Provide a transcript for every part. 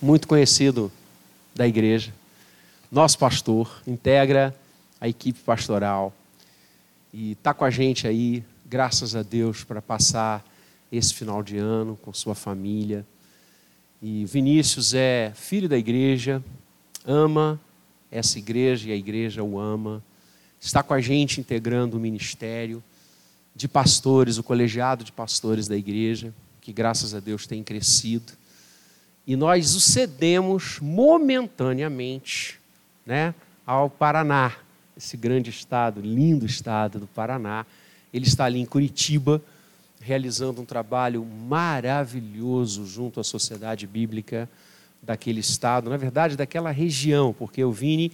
muito conhecido da igreja, nosso pastor, integra a equipe pastoral e está com a gente aí, graças a Deus, para passar esse final de ano com sua família. E Vinícius é filho da igreja, ama essa igreja e a igreja o ama. Está com a gente integrando o ministério de pastores, o colegiado de pastores da igreja, que graças a Deus tem crescido. E nós o cedemos momentaneamente né, ao Paraná, esse grande estado, lindo estado do Paraná. Ele está ali em Curitiba, realizando um trabalho maravilhoso junto à sociedade bíblica daquele estado, na verdade, daquela região, porque o Vini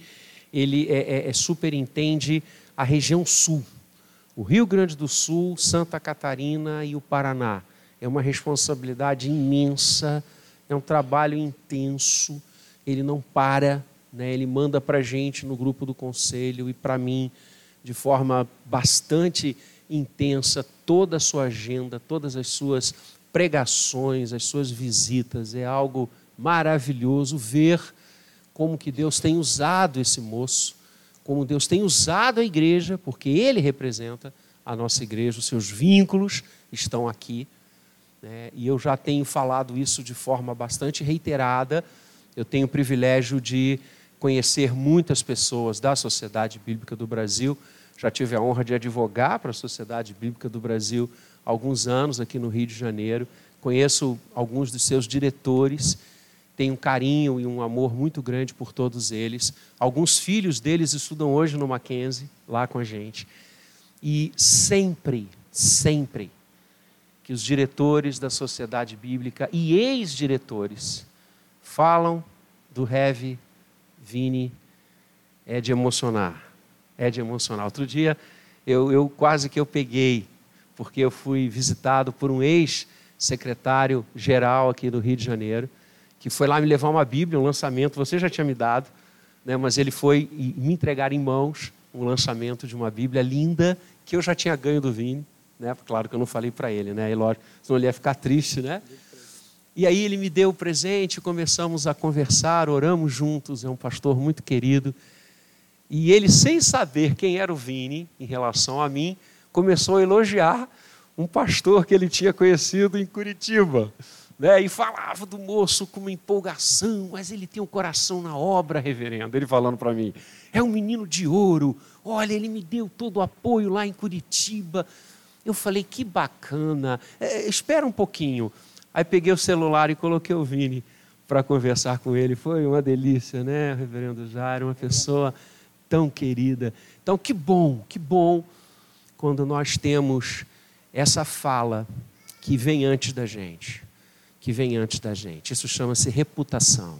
ele é, é, é superintende a região sul, o Rio Grande do Sul, Santa Catarina e o Paraná. É uma responsabilidade imensa, é um trabalho intenso, ele não para, né? ele manda para a gente no grupo do conselho e para mim, de forma bastante intensa, toda a sua agenda, todas as suas pregações, as suas visitas. É algo maravilhoso ver como que Deus tem usado esse moço, como Deus tem usado a igreja, porque ele representa a nossa igreja, os seus vínculos estão aqui. Né? E eu já tenho falado isso de forma bastante reiterada. Eu tenho o privilégio de conhecer muitas pessoas da Sociedade Bíblica do Brasil já tive a honra de advogar para a Sociedade Bíblica do Brasil há alguns anos aqui no Rio de Janeiro. Conheço alguns dos seus diretores, tenho um carinho e um amor muito grande por todos eles. Alguns filhos deles estudam hoje no Mackenzie, lá com a gente. E sempre, sempre que os diretores da Sociedade Bíblica e ex-diretores falam do Heavy Vini, é de emocionar. É de emocionar. Outro dia, eu, eu quase que eu peguei, porque eu fui visitado por um ex-secretário geral aqui do Rio de Janeiro, que foi lá me levar uma Bíblia, um lançamento, você já tinha me dado, né, mas ele foi me entregar em mãos um lançamento de uma Bíblia linda que eu já tinha ganho do Vini, né? Claro que eu não falei para ele, né? E lógico, senão ele ia ficar triste, né? E aí ele me deu o presente, começamos a conversar, oramos juntos, é um pastor muito querido. E ele, sem saber quem era o Vini em relação a mim, começou a elogiar um pastor que ele tinha conhecido em Curitiba. Né? E falava do moço com uma empolgação, mas ele tem um coração na obra, reverendo. Ele falando para mim: é um menino de ouro, olha, ele me deu todo o apoio lá em Curitiba. Eu falei: que bacana, é, espera um pouquinho. Aí peguei o celular e coloquei o Vini para conversar com ele. Foi uma delícia, né, reverendo Jairo? Uma pessoa tão querida. Então, que bom, que bom quando nós temos essa fala que vem antes da gente, que vem antes da gente. Isso chama-se reputação.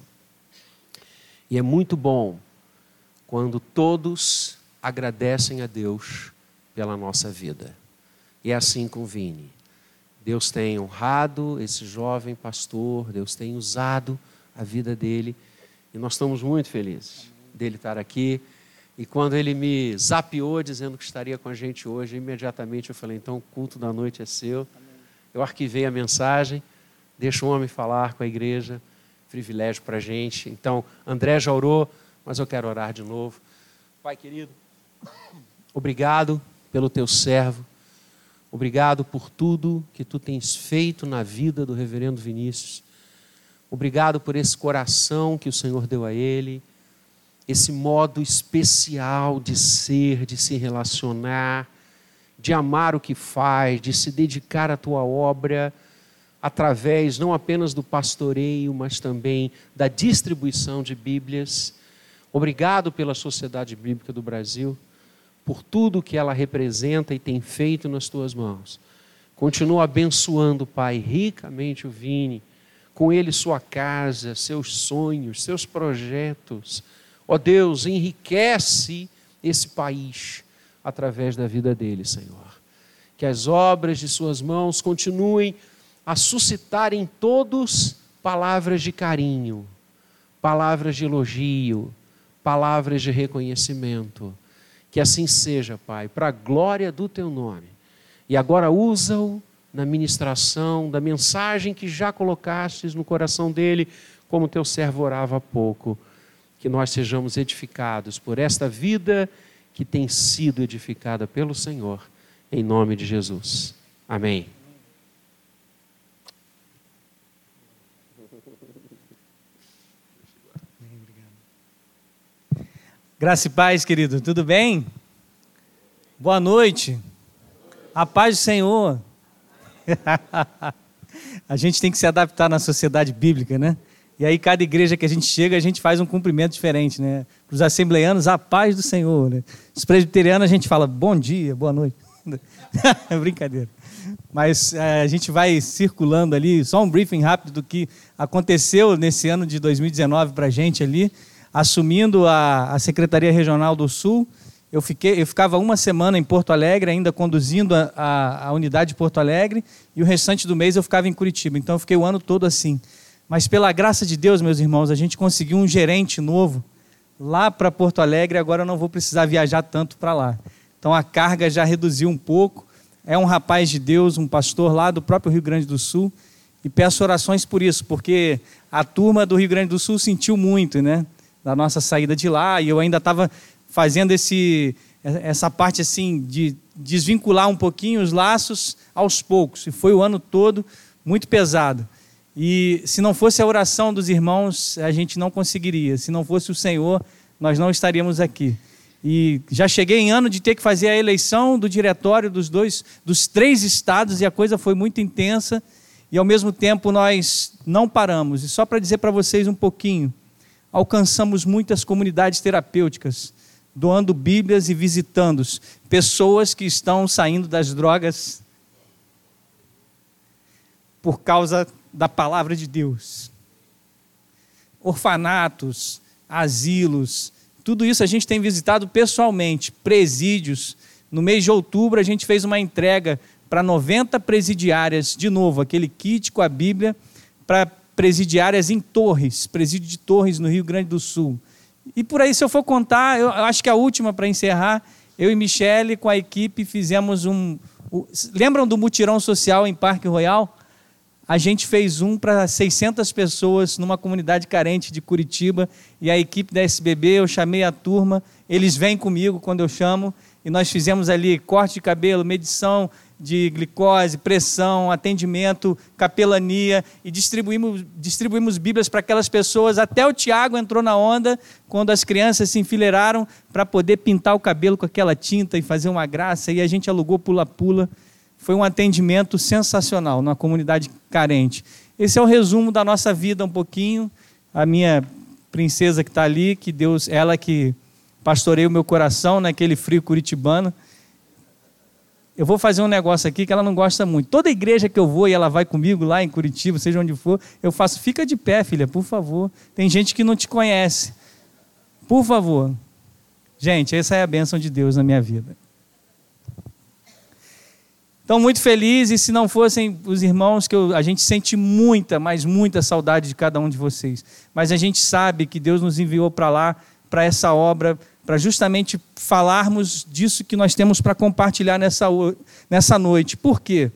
E é muito bom quando todos agradecem a Deus pela nossa vida. E assim com Vini. Deus tem honrado esse jovem pastor, Deus tem usado a vida dele, e nós estamos muito felizes dele estar aqui e quando ele me zapeou dizendo que estaria com a gente hoje, imediatamente eu falei: então o culto da noite é seu. Eu arquivei a mensagem, deixa o homem falar com a igreja, privilégio para a gente. Então, André já orou, mas eu quero orar de novo. Pai querido, obrigado pelo teu servo, obrigado por tudo que tu tens feito na vida do reverendo Vinícius. Obrigado por esse coração que o Senhor deu a ele esse modo especial de ser, de se relacionar, de amar o que faz, de se dedicar à tua obra, através não apenas do pastoreio, mas também da distribuição de Bíblias. Obrigado pela Sociedade Bíblica do Brasil, por tudo que ela representa e tem feito nas tuas mãos. Continua abençoando, Pai, ricamente o Vini, com ele sua casa, seus sonhos, seus projetos Ó oh Deus, enriquece esse país através da vida dele, Senhor. Que as obras de Suas mãos continuem a suscitar em todos palavras de carinho, palavras de elogio, palavras de reconhecimento. Que assim seja, Pai, para a glória do Teu nome. E agora usa-o na ministração da mensagem que já colocastes no coração dele como teu servo orava há pouco, que nós sejamos edificados por esta vida que tem sido edificada pelo Senhor, em nome de Jesus. Amém. Graça e paz, querido, tudo bem? Boa noite. A paz do Senhor. a gente tem que se adaptar na sociedade bíblica, né? E aí, cada igreja que a gente chega, a gente faz um cumprimento diferente, né? Para os assembleanos, a paz do Senhor. Né? Os presbiterianos, a gente fala bom dia, boa noite. brincadeira. Mas é, a gente vai circulando ali, só um briefing rápido do que aconteceu nesse ano de 2019 para a gente ali assumindo a, a Secretaria Regional do Sul, eu, fiquei, eu ficava uma semana em Porto Alegre, ainda conduzindo a, a, a, unidade de Porto Alegre, e o restante do mês eu ficava em Curitiba. Então eu fiquei o ano todo assim. Mas pela graça de Deus, meus irmãos, a gente conseguiu um gerente novo lá para Porto Alegre, agora eu não vou precisar viajar tanto para lá. Então a carga já reduziu um pouco. É um rapaz de Deus, um pastor lá do próprio Rio Grande do Sul, e peço orações por isso, porque a turma do Rio Grande do Sul sentiu muito, né? Da nossa saída de lá, e eu ainda estava fazendo esse, essa parte assim de desvincular um pouquinho os laços aos poucos, e foi o ano todo muito pesado. E se não fosse a oração dos irmãos, a gente não conseguiria. Se não fosse o Senhor, nós não estaríamos aqui. E já cheguei em ano de ter que fazer a eleição do diretório dos dois, dos três estados, e a coisa foi muito intensa. E ao mesmo tempo nós não paramos. E só para dizer para vocês um pouquinho, alcançamos muitas comunidades terapêuticas, doando Bíblias e visitando pessoas que estão saindo das drogas por causa da palavra de Deus. Orfanatos, asilos, tudo isso a gente tem visitado pessoalmente, presídios. No mês de outubro a gente fez uma entrega para 90 presidiárias, de novo, aquele kit com a Bíblia para presidiárias em Torres, presídio de Torres, no Rio Grande do Sul. E por aí, se eu for contar, eu acho que a última para encerrar, eu e Michele, com a equipe, fizemos um. lembram do mutirão social em Parque Royal? A gente fez um para 600 pessoas numa comunidade carente de Curitiba e a equipe da SBB, eu chamei a turma, eles vêm comigo quando eu chamo e nós fizemos ali corte de cabelo, medição de glicose, pressão, atendimento, capelania e distribuímos, distribuímos Bíblias para aquelas pessoas. Até o Tiago entrou na onda quando as crianças se enfileiraram para poder pintar o cabelo com aquela tinta e fazer uma graça. E a gente alugou pula-pula. Foi um atendimento sensacional numa comunidade carente. Esse é o resumo da nossa vida um pouquinho. A minha princesa que está ali, que Deus, ela que pastoreia o meu coração naquele frio curitibano eu vou fazer um negócio aqui que ela não gosta muito. Toda igreja que eu vou e ela vai comigo lá em Curitiba, seja onde for, eu faço, fica de pé, filha, por favor. Tem gente que não te conhece. Por favor. Gente, essa é a bênção de Deus na minha vida. Então, muito feliz, e se não fossem os irmãos, que eu, a gente sente muita, mas muita saudade de cada um de vocês. Mas a gente sabe que Deus nos enviou para lá, para essa obra, para justamente falarmos disso que nós temos para compartilhar nessa, nessa noite. Por quê?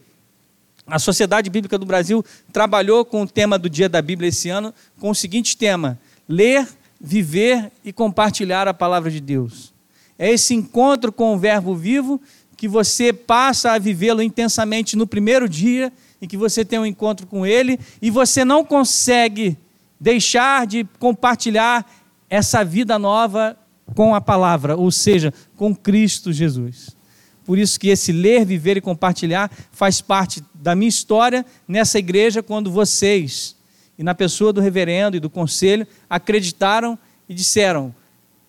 A Sociedade Bíblica do Brasil trabalhou com o tema do Dia da Bíblia esse ano com o seguinte tema: ler, viver e compartilhar a palavra de Deus. É esse encontro com o Verbo vivo que você passa a vivê-lo intensamente no primeiro dia em que você tem um encontro com ele e você não consegue deixar de compartilhar essa vida nova com a palavra, ou seja, com Cristo Jesus. Por isso que esse ler, viver e compartilhar faz parte da minha história nessa igreja quando vocês, e na pessoa do reverendo e do conselho, acreditaram e disseram: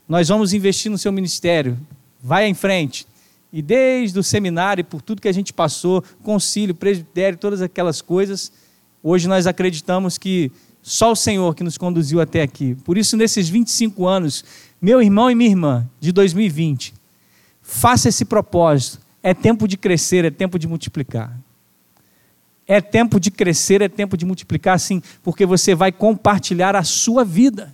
Nós vamos investir no seu ministério, vai em frente. E desde o seminário, por tudo que a gente passou, concílio, presbitério, todas aquelas coisas, hoje nós acreditamos que só o Senhor que nos conduziu até aqui. Por isso, nesses 25 anos meu irmão e minha irmã, de 2020, faça esse propósito. É tempo de crescer, é tempo de multiplicar. É tempo de crescer, é tempo de multiplicar, sim, porque você vai compartilhar a sua vida.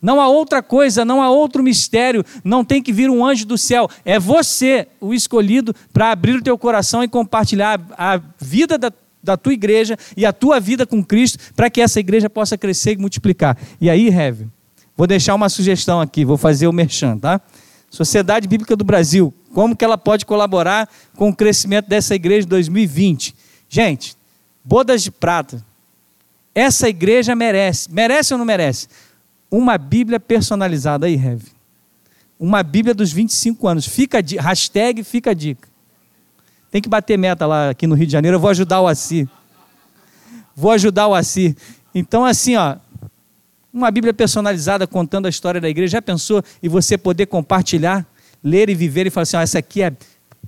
Não há outra coisa, não há outro mistério, não tem que vir um anjo do céu. É você o escolhido para abrir o teu coração e compartilhar a vida da, da tua igreja e a tua vida com Cristo para que essa igreja possa crescer e multiplicar. E aí, Heve, vou deixar uma sugestão aqui, vou fazer o merchan, tá? Sociedade Bíblica do Brasil, como que ela pode colaborar com o crescimento dessa igreja de 2020? Gente, bodas de prata. Essa igreja merece, merece ou não merece? Uma Bíblia personalizada aí, Heve. Uma Bíblia dos 25 anos. Fica a hashtag fica a dica. Tem que bater meta lá aqui no Rio de Janeiro. Eu vou ajudar o Assi. Vou ajudar o Assi. Então, assim, ó, uma Bíblia personalizada contando a história da igreja. Já pensou? E você poder compartilhar ler e viver e falar assim: ó, essa aqui é.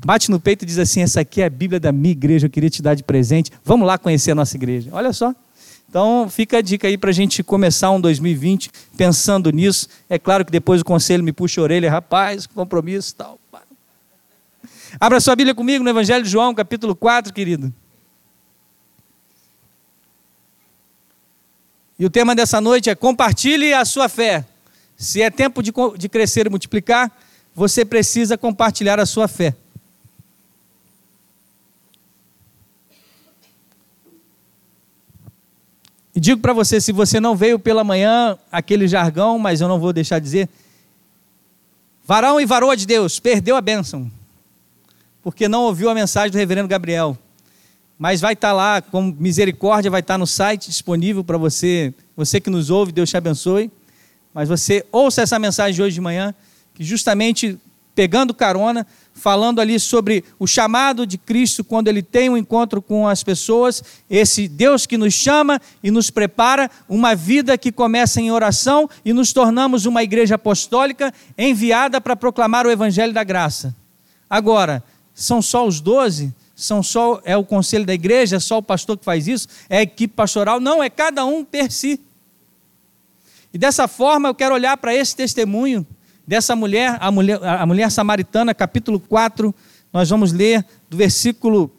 Bate no peito e diz assim: essa aqui é a Bíblia da minha igreja, eu queria te dar de presente. Vamos lá conhecer a nossa igreja. Olha só. Então, fica a dica aí para a gente começar um 2020 pensando nisso. É claro que depois o conselho me puxa a orelha, rapaz, compromisso e tal. Abra sua Bíblia comigo no Evangelho de João, capítulo 4, querido. E o tema dessa noite é compartilhe a sua fé. Se é tempo de, de crescer e multiplicar, você precisa compartilhar a sua fé. E digo para você, se você não veio pela manhã, aquele jargão, mas eu não vou deixar de dizer, varão e varoa de Deus, perdeu a bênção, porque não ouviu a mensagem do reverendo Gabriel. Mas vai estar tá lá, com misericórdia, vai estar tá no site disponível para você, você que nos ouve, Deus te abençoe. Mas você ouça essa mensagem de hoje de manhã, que justamente pegando carona, falando ali sobre o chamado de Cristo quando ele tem um encontro com as pessoas, esse Deus que nos chama e nos prepara, uma vida que começa em oração e nos tornamos uma igreja apostólica enviada para proclamar o evangelho da graça. Agora, são só os doze? São só é o conselho da igreja, é só o pastor que faz isso? É a equipe pastoral? Não, é cada um per si. E dessa forma eu quero olhar para esse testemunho dessa mulher, a mulher, a mulher samaritana, capítulo 4, nós vamos ler do versículo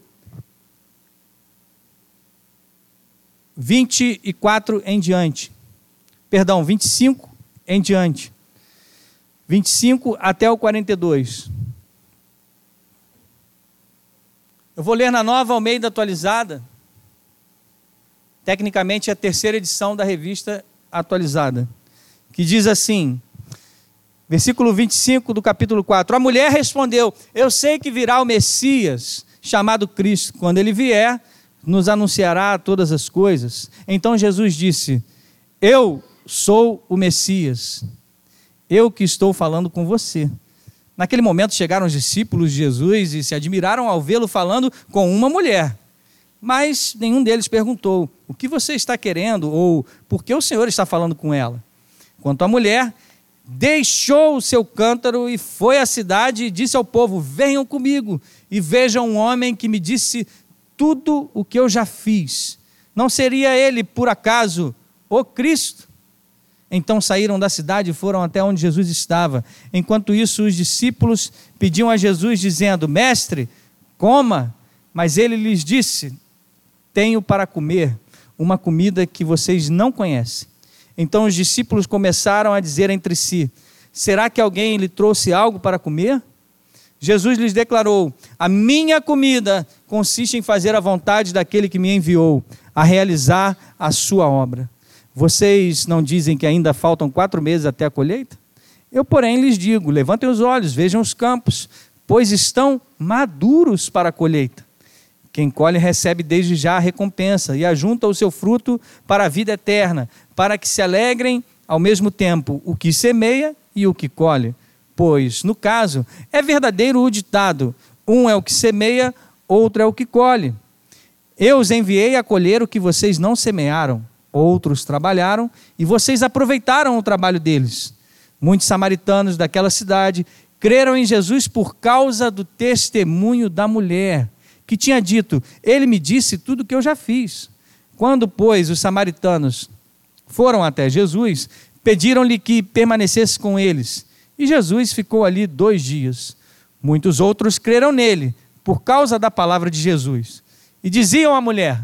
24 em diante. Perdão, 25 em diante. 25 até o 42. Eu vou ler na nova Almeida atualizada. Tecnicamente é a terceira edição da revista atualizada, que diz assim: Versículo 25 do capítulo 4. A mulher respondeu: Eu sei que virá o Messias, chamado Cristo. Quando ele vier, nos anunciará todas as coisas. Então Jesus disse: Eu sou o Messias. Eu que estou falando com você. Naquele momento chegaram os discípulos de Jesus e se admiraram ao vê-lo falando com uma mulher. Mas nenhum deles perguntou: O que você está querendo? Ou por que o Senhor está falando com ela? Quanto à mulher, deixou o seu cântaro e foi à cidade e disse ao povo: Venham comigo e vejam um homem que me disse tudo o que eu já fiz. Não seria ele, por acaso, o Cristo? Então saíram da cidade e foram até onde Jesus estava. Enquanto isso, os discípulos pediam a Jesus, dizendo: Mestre, coma. Mas ele lhes disse: Tenho para comer uma comida que vocês não conhecem. Então os discípulos começaram a dizer entre si: Será que alguém lhe trouxe algo para comer? Jesus lhes declarou: A minha comida consiste em fazer a vontade daquele que me enviou, a realizar a sua obra. Vocês não dizem que ainda faltam quatro meses até a colheita? Eu, porém, lhes digo: levantem os olhos, vejam os campos, pois estão maduros para a colheita. Quem colhe recebe desde já a recompensa e ajunta o seu fruto para a vida eterna, para que se alegrem ao mesmo tempo o que semeia e o que colhe. Pois, no caso, é verdadeiro o ditado: um é o que semeia, outro é o que colhe. Eu os enviei a colher o que vocês não semearam, outros trabalharam e vocês aproveitaram o trabalho deles. Muitos samaritanos daquela cidade creram em Jesus por causa do testemunho da mulher que tinha dito: Ele me disse tudo o que eu já fiz. Quando, pois, os samaritanos foram até Jesus, pediram-lhe que permanecesse com eles. E Jesus ficou ali dois dias. Muitos outros creram nele, por causa da palavra de Jesus. E diziam à mulher: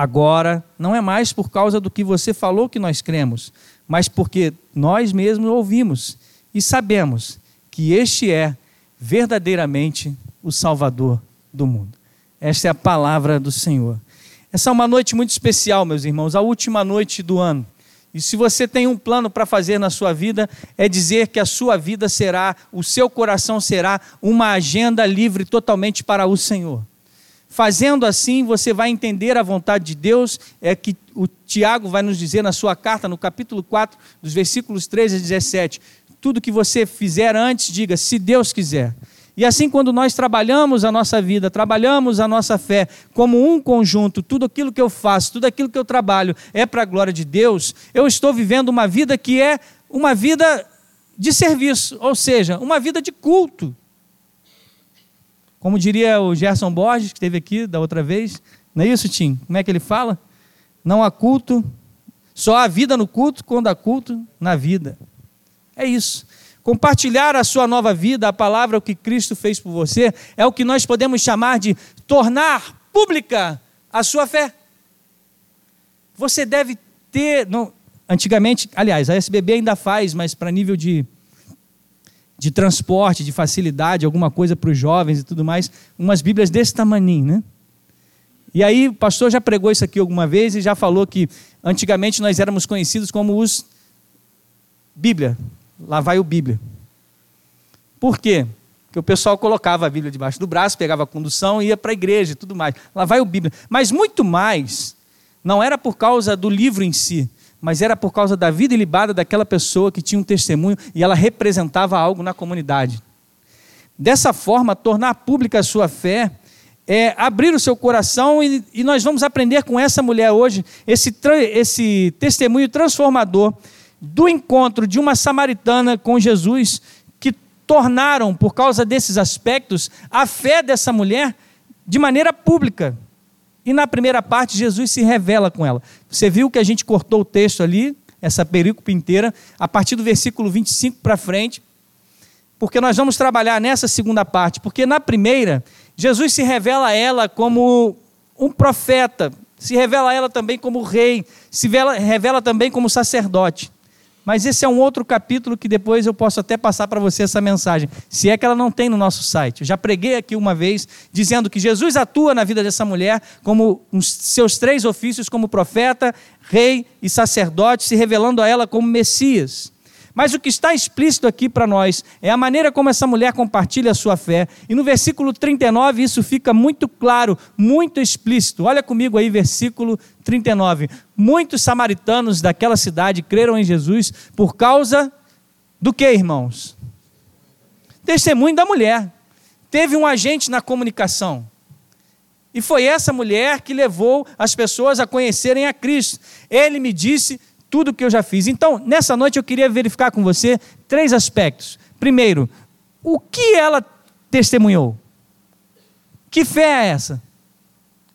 Agora não é mais por causa do que você falou que nós cremos, mas porque nós mesmos ouvimos e sabemos que este é verdadeiramente o Salvador do mundo. Esta é a palavra do Senhor. Essa é uma noite muito especial, meus irmãos, a última noite do ano. E se você tem um plano para fazer na sua vida, é dizer que a sua vida será, o seu coração será uma agenda livre totalmente para o Senhor. Fazendo assim, você vai entender a vontade de Deus, é que o Tiago vai nos dizer na sua carta, no capítulo 4, dos versículos 13 a 17. Tudo que você fizer antes, diga, se Deus quiser. E assim, quando nós trabalhamos a nossa vida, trabalhamos a nossa fé como um conjunto, tudo aquilo que eu faço, tudo aquilo que eu trabalho é para a glória de Deus, eu estou vivendo uma vida que é uma vida de serviço, ou seja, uma vida de culto. Como diria o Gerson Borges, que esteve aqui da outra vez, não é isso, Tim? Como é que ele fala? Não há culto, só há vida no culto quando há culto na vida. É isso. Compartilhar a sua nova vida, a palavra o que Cristo fez por você, é o que nós podemos chamar de tornar pública a sua fé. Você deve ter, não, antigamente, aliás, a SBB ainda faz, mas para nível de, de transporte, de facilidade, alguma coisa para os jovens e tudo mais, umas Bíblias desse tamanho, né? E aí, o pastor já pregou isso aqui alguma vez e já falou que antigamente nós éramos conhecidos como os Bíblia, lá vai o Bíblia. Por quê? Porque o pessoal colocava a Bíblia debaixo do braço, pegava a condução e ia para a igreja e tudo mais. Lá vai o Bíblia. Mas muito mais, não era por causa do livro em si, mas era por causa da vida ilibada daquela pessoa que tinha um testemunho e ela representava algo na comunidade. Dessa forma, tornar pública a sua fé é abrir o seu coração e, e nós vamos aprender com essa mulher hoje esse, esse testemunho transformador do encontro de uma samaritana com Jesus, que tornaram, por causa desses aspectos, a fé dessa mulher de maneira pública. E na primeira parte, Jesus se revela com ela. Você viu que a gente cortou o texto ali, essa perícope inteira, a partir do versículo 25 para frente, porque nós vamos trabalhar nessa segunda parte. Porque na primeira, Jesus se revela a ela como um profeta, se revela a ela também como rei, se revela também como sacerdote. Mas esse é um outro capítulo que depois eu posso até passar para você essa mensagem, se é que ela não tem no nosso site. Eu já preguei aqui uma vez dizendo que Jesus atua na vida dessa mulher como os seus três ofícios como profeta, rei e sacerdote, se revelando a ela como Messias. Mas o que está explícito aqui para nós é a maneira como essa mulher compartilha a sua fé. E no versículo 39 isso fica muito claro, muito explícito. Olha comigo aí, versículo 39. Muitos samaritanos daquela cidade creram em Jesus por causa do que, irmãos? Testemunho da mulher. Teve um agente na comunicação. E foi essa mulher que levou as pessoas a conhecerem a Cristo. Ele me disse tudo que eu já fiz. Então, nessa noite eu queria verificar com você três aspectos. Primeiro, o que ela testemunhou? Que fé é essa?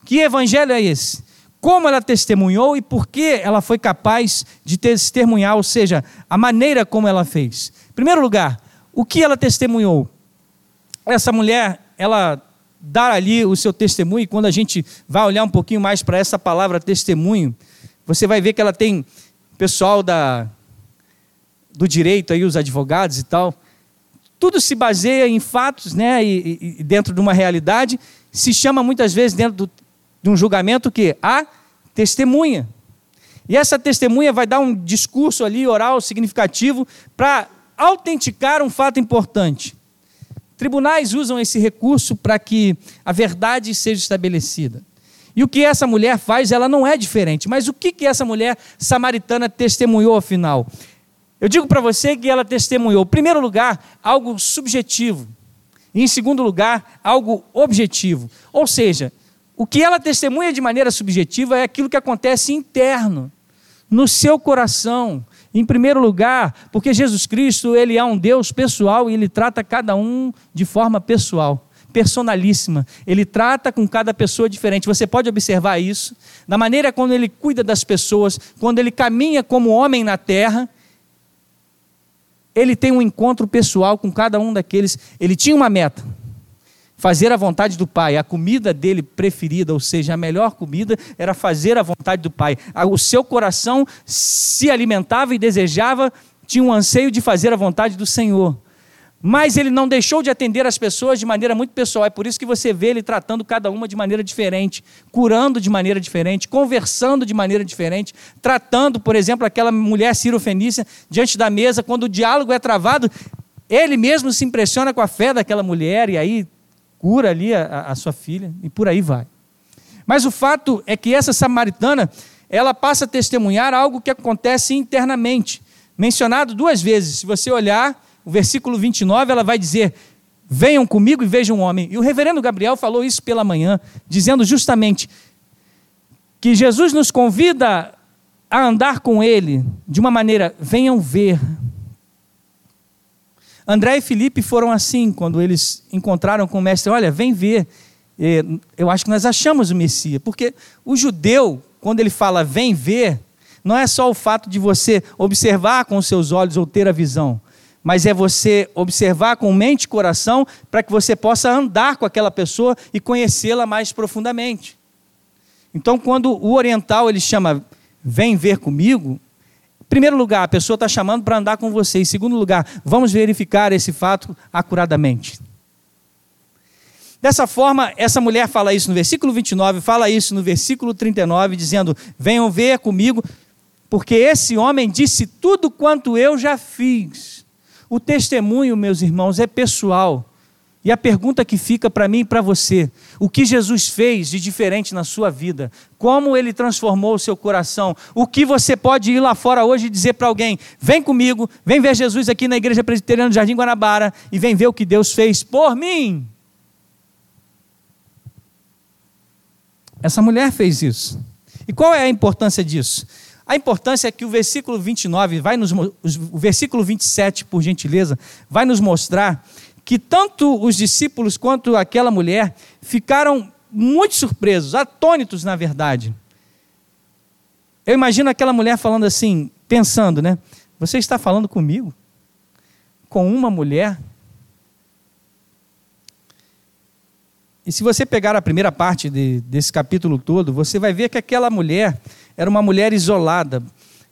Que evangelho é esse? Como ela testemunhou e por que ela foi capaz de testemunhar, ou seja, a maneira como ela fez. Em primeiro lugar, o que ela testemunhou? Essa mulher, ela dá ali o seu testemunho, e quando a gente vai olhar um pouquinho mais para essa palavra testemunho, você vai ver que ela tem pessoal da, do direito, aí, os advogados e tal, tudo se baseia em fatos, né, e, e dentro de uma realidade, se chama muitas vezes dentro do, de um julgamento que a testemunha. E essa testemunha vai dar um discurso ali oral significativo para autenticar um fato importante. Tribunais usam esse recurso para que a verdade seja estabelecida. E o que essa mulher faz, ela não é diferente. Mas o que, que essa mulher samaritana testemunhou afinal? Eu digo para você que ela testemunhou, em primeiro lugar, algo subjetivo. E em segundo lugar, algo objetivo. Ou seja, o que ela testemunha de maneira subjetiva é aquilo que acontece interno, no seu coração. Em primeiro lugar, porque Jesus Cristo, ele é um Deus pessoal e ele trata cada um de forma pessoal personalíssima. Ele trata com cada pessoa diferente. Você pode observar isso na maneira como ele cuida das pessoas, quando ele caminha como homem na terra. Ele tem um encontro pessoal com cada um daqueles. Ele tinha uma meta: fazer a vontade do Pai. A comida dele preferida, ou seja, a melhor comida, era fazer a vontade do Pai. O seu coração se alimentava e desejava, tinha um anseio de fazer a vontade do Senhor. Mas ele não deixou de atender as pessoas de maneira muito pessoal. É por isso que você vê ele tratando cada uma de maneira diferente, curando de maneira diferente, conversando de maneira diferente, tratando, por exemplo, aquela mulher cirofenícia diante da mesa, quando o diálogo é travado, ele mesmo se impressiona com a fé daquela mulher e aí cura ali a, a sua filha e por aí vai. Mas o fato é que essa samaritana, ela passa a testemunhar algo que acontece internamente, mencionado duas vezes. Se você olhar o versículo 29, ela vai dizer: Venham comigo e vejam um homem. E o reverendo Gabriel falou isso pela manhã, dizendo justamente que Jesus nos convida a andar com ele de uma maneira, venham ver. André e Felipe foram assim quando eles encontraram com o mestre: Olha, vem ver. Eu acho que nós achamos o Messias, porque o judeu, quando ele fala vem ver, não é só o fato de você observar com os seus olhos ou ter a visão mas é você observar com mente e coração para que você possa andar com aquela pessoa e conhecê-la mais profundamente. Então, quando o oriental ele chama vem ver comigo, em primeiro lugar, a pessoa está chamando para andar com você. Em segundo lugar, vamos verificar esse fato acuradamente. Dessa forma, essa mulher fala isso no versículo 29, fala isso no versículo 39, dizendo: Venham ver comigo, porque esse homem disse tudo quanto eu já fiz. O testemunho, meus irmãos, é pessoal. E a pergunta que fica para mim e para você: o que Jesus fez de diferente na sua vida? Como ele transformou o seu coração? O que você pode ir lá fora hoje e dizer para alguém: vem comigo, vem ver Jesus aqui na Igreja Presbiteriana do Jardim Guanabara e vem ver o que Deus fez por mim? Essa mulher fez isso. E qual é a importância disso? A importância é que o versículo 29, vai nos, o versículo 27, por gentileza, vai nos mostrar que tanto os discípulos quanto aquela mulher ficaram muito surpresos, atônitos, na verdade. Eu imagino aquela mulher falando assim, pensando, né? Você está falando comigo? Com uma mulher? E se você pegar a primeira parte de, desse capítulo todo, você vai ver que aquela mulher era uma mulher isolada,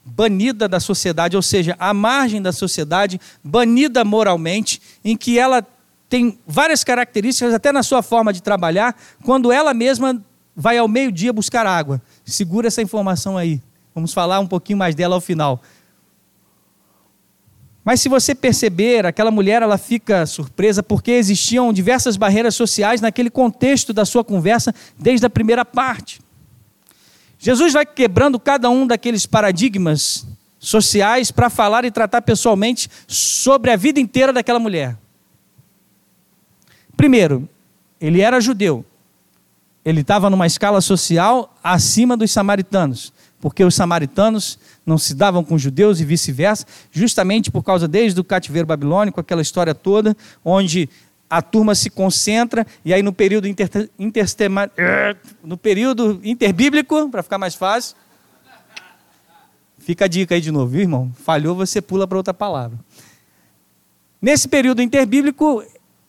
banida da sociedade, ou seja, à margem da sociedade, banida moralmente, em que ela tem várias características, até na sua forma de trabalhar, quando ela mesma vai ao meio-dia buscar água. Segura essa informação aí. Vamos falar um pouquinho mais dela ao final. Mas se você perceber, aquela mulher ela fica surpresa porque existiam diversas barreiras sociais naquele contexto da sua conversa desde a primeira parte. Jesus vai quebrando cada um daqueles paradigmas sociais para falar e tratar pessoalmente sobre a vida inteira daquela mulher. Primeiro, ele era judeu. Ele estava numa escala social acima dos samaritanos, porque os samaritanos não se davam com os judeus e vice-versa, justamente por causa desde o cativeiro babilônico, aquela história toda, onde a turma se concentra, e aí no período, inter, no período interbíblico, para ficar mais fácil, fica a dica aí de novo, viu, irmão? Falhou, você pula para outra palavra. Nesse período interbíblico,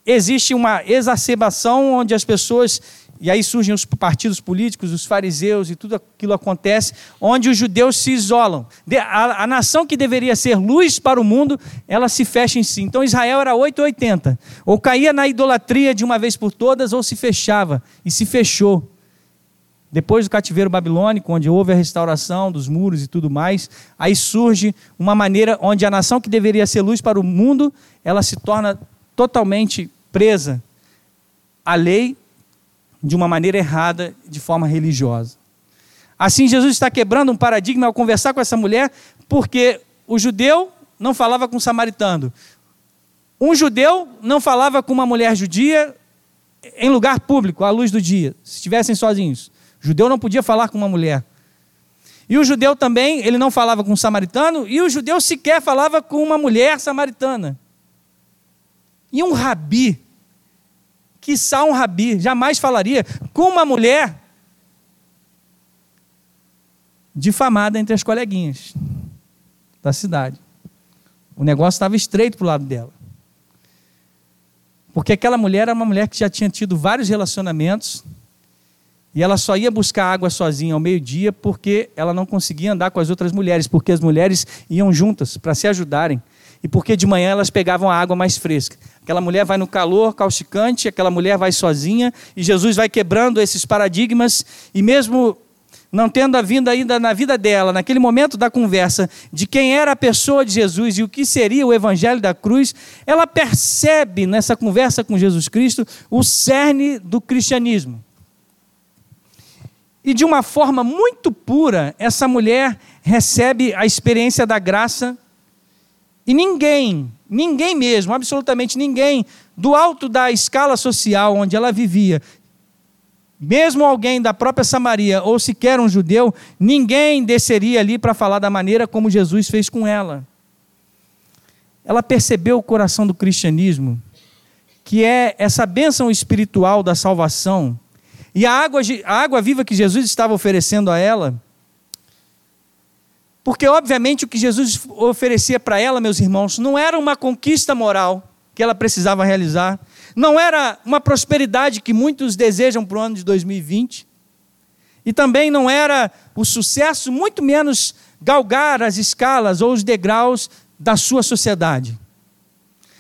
existe uma exacerbação onde as pessoas e aí surgem os partidos políticos, os fariseus e tudo aquilo acontece, onde os judeus se isolam. A, a, nação que deveria ser luz para o mundo, ela se fecha em si. Então Israel era 880. Ou caía na idolatria de uma vez por todas, ou se fechava. E se fechou. Depois do cativeiro babilônico, onde houve a restauração dos muros e tudo mais, aí surge uma maneira onde a nação que deveria ser luz para o mundo, ela se torna totalmente presa à lei de uma maneira errada, de forma religiosa. Assim, Jesus está quebrando um paradigma ao conversar com essa mulher, porque o judeu não falava com o samaritano. Um judeu não falava com uma mulher judia em lugar público, à luz do dia, se estivessem sozinhos. O judeu não podia falar com uma mulher. E o judeu também, ele não falava com um samaritano, e o judeu sequer falava com uma mulher samaritana. E um rabi que um rabi jamais falaria com uma mulher difamada entre as coleguinhas da cidade. O negócio estava estreito para o lado dela. Porque aquela mulher era uma mulher que já tinha tido vários relacionamentos e ela só ia buscar água sozinha ao meio-dia porque ela não conseguia andar com as outras mulheres, porque as mulheres iam juntas para se ajudarem. E porque de manhã elas pegavam a água mais fresca. Aquela mulher vai no calor causticante, aquela mulher vai sozinha, e Jesus vai quebrando esses paradigmas, e mesmo não tendo havido ainda na vida dela, naquele momento da conversa, de quem era a pessoa de Jesus e o que seria o evangelho da cruz, ela percebe nessa conversa com Jesus Cristo o cerne do cristianismo. E de uma forma muito pura, essa mulher recebe a experiência da graça e ninguém, ninguém mesmo, absolutamente ninguém, do alto da escala social onde ela vivia, mesmo alguém da própria Samaria ou sequer um judeu, ninguém desceria ali para falar da maneira como Jesus fez com ela. Ela percebeu o coração do cristianismo, que é essa bênção espiritual da salvação, e a água, a água viva que Jesus estava oferecendo a ela, porque obviamente o que Jesus oferecia para ela, meus irmãos, não era uma conquista moral que ela precisava realizar, não era uma prosperidade que muitos desejam para o ano de 2020. E também não era o sucesso, muito menos galgar as escalas ou os degraus da sua sociedade.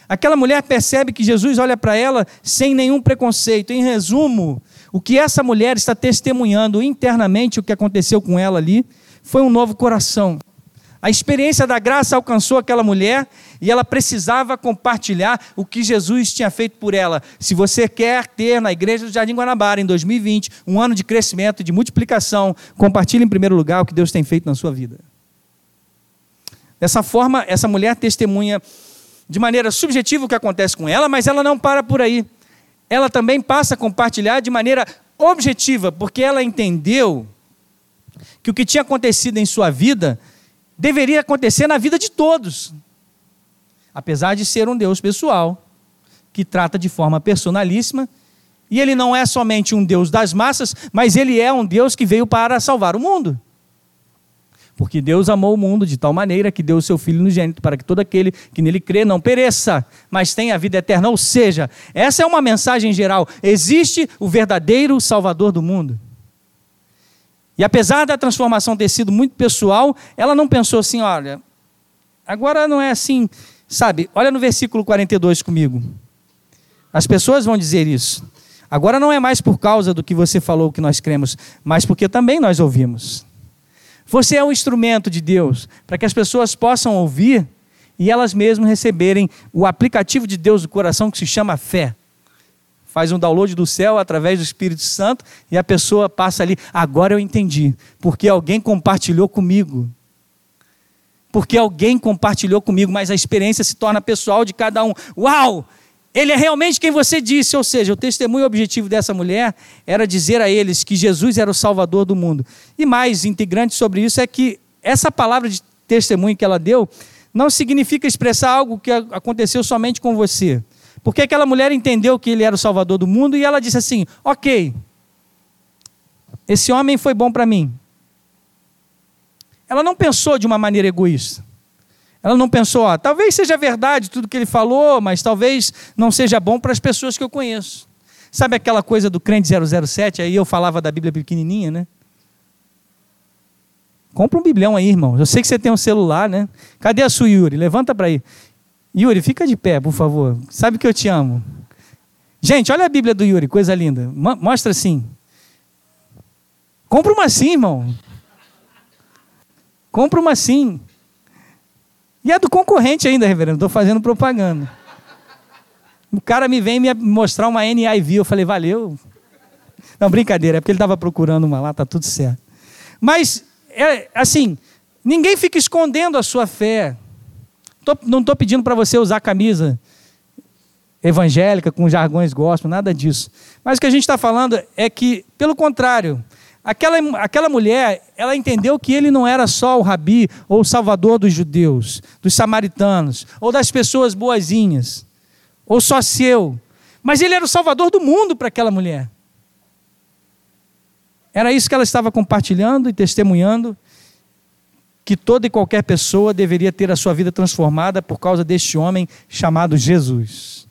Aquela mulher percebe que Jesus olha para ela sem nenhum preconceito. Em resumo, o que essa mulher está testemunhando internamente, o que aconteceu com ela ali, foi um novo coração. A experiência da graça alcançou aquela mulher e ela precisava compartilhar o que Jesus tinha feito por ela. Se você quer ter na igreja do Jardim Guanabara em 2020 um ano de crescimento de multiplicação, compartilhe em primeiro lugar o que Deus tem feito na sua vida. Dessa forma, essa mulher testemunha de maneira subjetiva o que acontece com ela, mas ela não para por aí. Ela também passa a compartilhar de maneira objetiva, porque ela entendeu que o que tinha acontecido em sua vida deveria acontecer na vida de todos. Apesar de ser um Deus pessoal, que trata de forma personalíssima, e ele não é somente um Deus das massas, mas ele é um Deus que veio para salvar o mundo. Porque Deus amou o mundo de tal maneira que deu o seu Filho unigênito para que todo aquele que nele crê não pereça, mas tenha a vida eterna. Ou seja, essa é uma mensagem geral. Existe o verdadeiro Salvador do mundo. E apesar da transformação ter sido muito pessoal, ela não pensou assim: olha, agora não é assim, sabe? Olha no versículo 42 comigo. As pessoas vão dizer isso. Agora não é mais por causa do que você falou que nós cremos, mas porque também nós ouvimos. Você é um instrumento de Deus para que as pessoas possam ouvir e elas mesmas receberem o aplicativo de Deus do coração que se chama fé faz um download do céu através do Espírito Santo e a pessoa passa ali. Agora eu entendi, porque alguém compartilhou comigo. Porque alguém compartilhou comigo, mas a experiência se torna pessoal de cada um. Uau! Ele é realmente quem você disse, ou seja, o testemunho objetivo dessa mulher era dizer a eles que Jesus era o Salvador do mundo. E mais integrante sobre isso é que essa palavra de testemunho que ela deu não significa expressar algo que aconteceu somente com você. Porque aquela mulher entendeu que ele era o salvador do mundo e ela disse assim: Ok, esse homem foi bom para mim. Ela não pensou de uma maneira egoísta. Ela não pensou, ó, talvez seja verdade tudo que ele falou, mas talvez não seja bom para as pessoas que eu conheço. Sabe aquela coisa do crente 007? Aí eu falava da Bíblia pequenininha, né? Compra um biblião aí, irmão. Eu sei que você tem um celular, né? Cadê a sua Yuri? Levanta para aí. Yuri, fica de pé, por favor. Sabe que eu te amo. Gente, olha a Bíblia do Yuri, coisa linda. Mostra assim. Compra uma assim, irmão. Compra uma assim. E é do concorrente ainda, reverendo. Estou fazendo propaganda. O cara me vem me mostrar uma NIV. Eu falei, valeu. Não, brincadeira, é porque ele estava procurando uma lá, tá tudo certo. Mas, é, assim, ninguém fica escondendo a sua fé. Tô, não estou pedindo para você usar camisa evangélica com jargões gospel, nada disso. Mas o que a gente está falando é que, pelo contrário, aquela, aquela mulher, ela entendeu que ele não era só o rabi ou o salvador dos judeus, dos samaritanos, ou das pessoas boazinhas, ou só seu, mas ele era o salvador do mundo para aquela mulher. Era isso que ela estava compartilhando e testemunhando, que toda e qualquer pessoa deveria ter a sua vida transformada por causa deste homem chamado Jesus.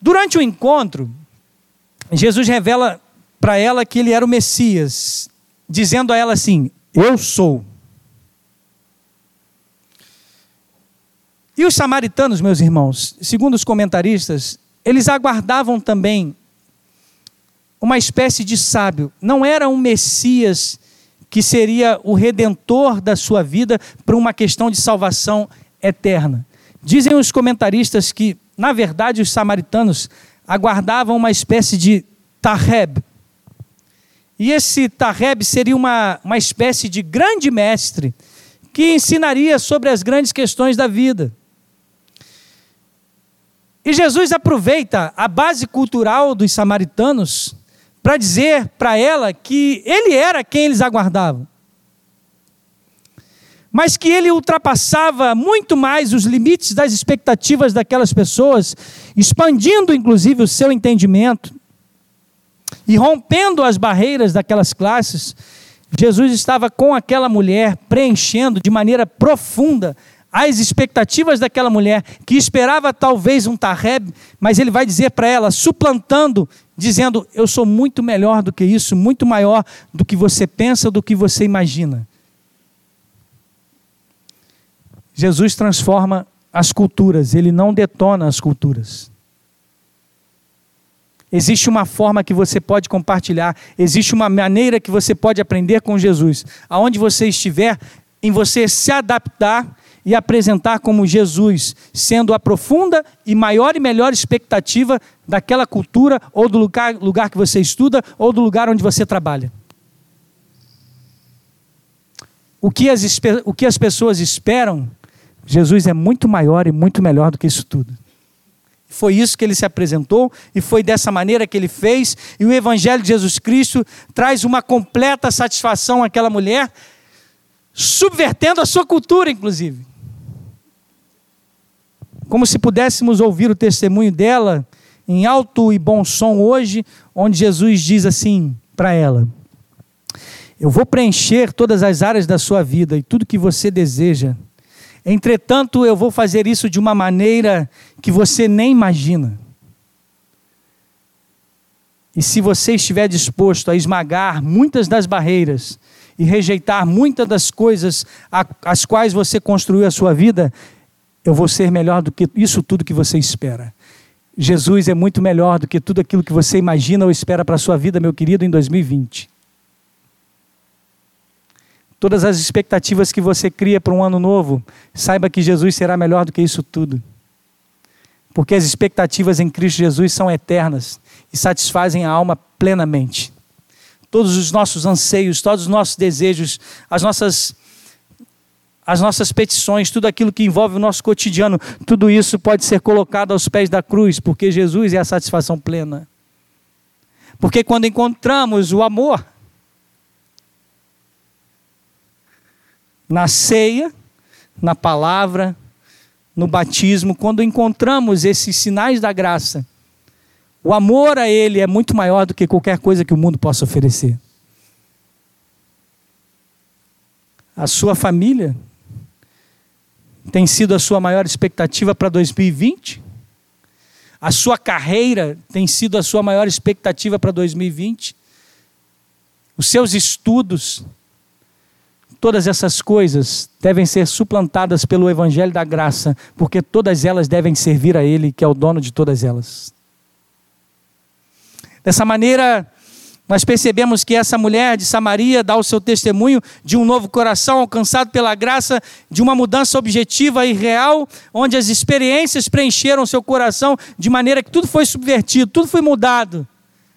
Durante o encontro, Jesus revela para ela que ele era o Messias, dizendo a ela assim: Eu sou. E os samaritanos, meus irmãos, segundo os comentaristas, eles aguardavam também uma espécie de sábio. Não era um Messias que seria o redentor da sua vida para uma questão de salvação eterna. Dizem os comentaristas que, na verdade, os samaritanos aguardavam uma espécie de Tareb. E esse Tareb seria uma, uma espécie de grande mestre que ensinaria sobre as grandes questões da vida. E Jesus aproveita a base cultural dos samaritanos para dizer para ela que ele era quem eles aguardavam. Mas que ele ultrapassava muito mais os limites das expectativas daquelas pessoas, expandindo inclusive o seu entendimento e rompendo as barreiras daquelas classes. Jesus estava com aquela mulher preenchendo de maneira profunda as expectativas daquela mulher que esperava talvez um Tareb, mas ele vai dizer para ela, suplantando, dizendo: Eu sou muito melhor do que isso, muito maior do que você pensa, do que você imagina. Jesus transforma as culturas, ele não detona as culturas. Existe uma forma que você pode compartilhar, existe uma maneira que você pode aprender com Jesus. Aonde você estiver, em você se adaptar e apresentar como Jesus, sendo a profunda e maior e melhor expectativa daquela cultura ou do lugar, lugar que você estuda ou do lugar onde você trabalha. O que, as, o que as pessoas esperam, Jesus é muito maior e muito melhor do que isso tudo. Foi isso que ele se apresentou e foi dessa maneira que ele fez. E o Evangelho de Jesus Cristo traz uma completa satisfação àquela mulher, subvertendo a sua cultura, inclusive como se pudéssemos ouvir o testemunho dela em alto e bom som hoje, onde Jesus diz assim para ela: Eu vou preencher todas as áreas da sua vida e tudo que você deseja. Entretanto, eu vou fazer isso de uma maneira que você nem imagina. E se você estiver disposto a esmagar muitas das barreiras e rejeitar muitas das coisas às quais você construiu a sua vida, eu vou ser melhor do que isso tudo que você espera. Jesus é muito melhor do que tudo aquilo que você imagina ou espera para a sua vida, meu querido, em 2020. Todas as expectativas que você cria para um ano novo, saiba que Jesus será melhor do que isso tudo. Porque as expectativas em Cristo Jesus são eternas e satisfazem a alma plenamente. Todos os nossos anseios, todos os nossos desejos, as nossas as nossas petições, tudo aquilo que envolve o nosso cotidiano, tudo isso pode ser colocado aos pés da cruz, porque Jesus é a satisfação plena. Porque quando encontramos o amor na ceia, na palavra, no batismo, quando encontramos esses sinais da graça, o amor a Ele é muito maior do que qualquer coisa que o mundo possa oferecer. A sua família tem sido a sua maior expectativa para 2020? A sua carreira tem sido a sua maior expectativa para 2020? Os seus estudos, todas essas coisas devem ser suplantadas pelo Evangelho da Graça, porque todas elas devem servir a Ele, que é o dono de todas elas. Dessa maneira, nós percebemos que essa mulher de Samaria dá o seu testemunho de um novo coração alcançado pela graça, de uma mudança objetiva e real, onde as experiências preencheram seu coração de maneira que tudo foi subvertido, tudo foi mudado,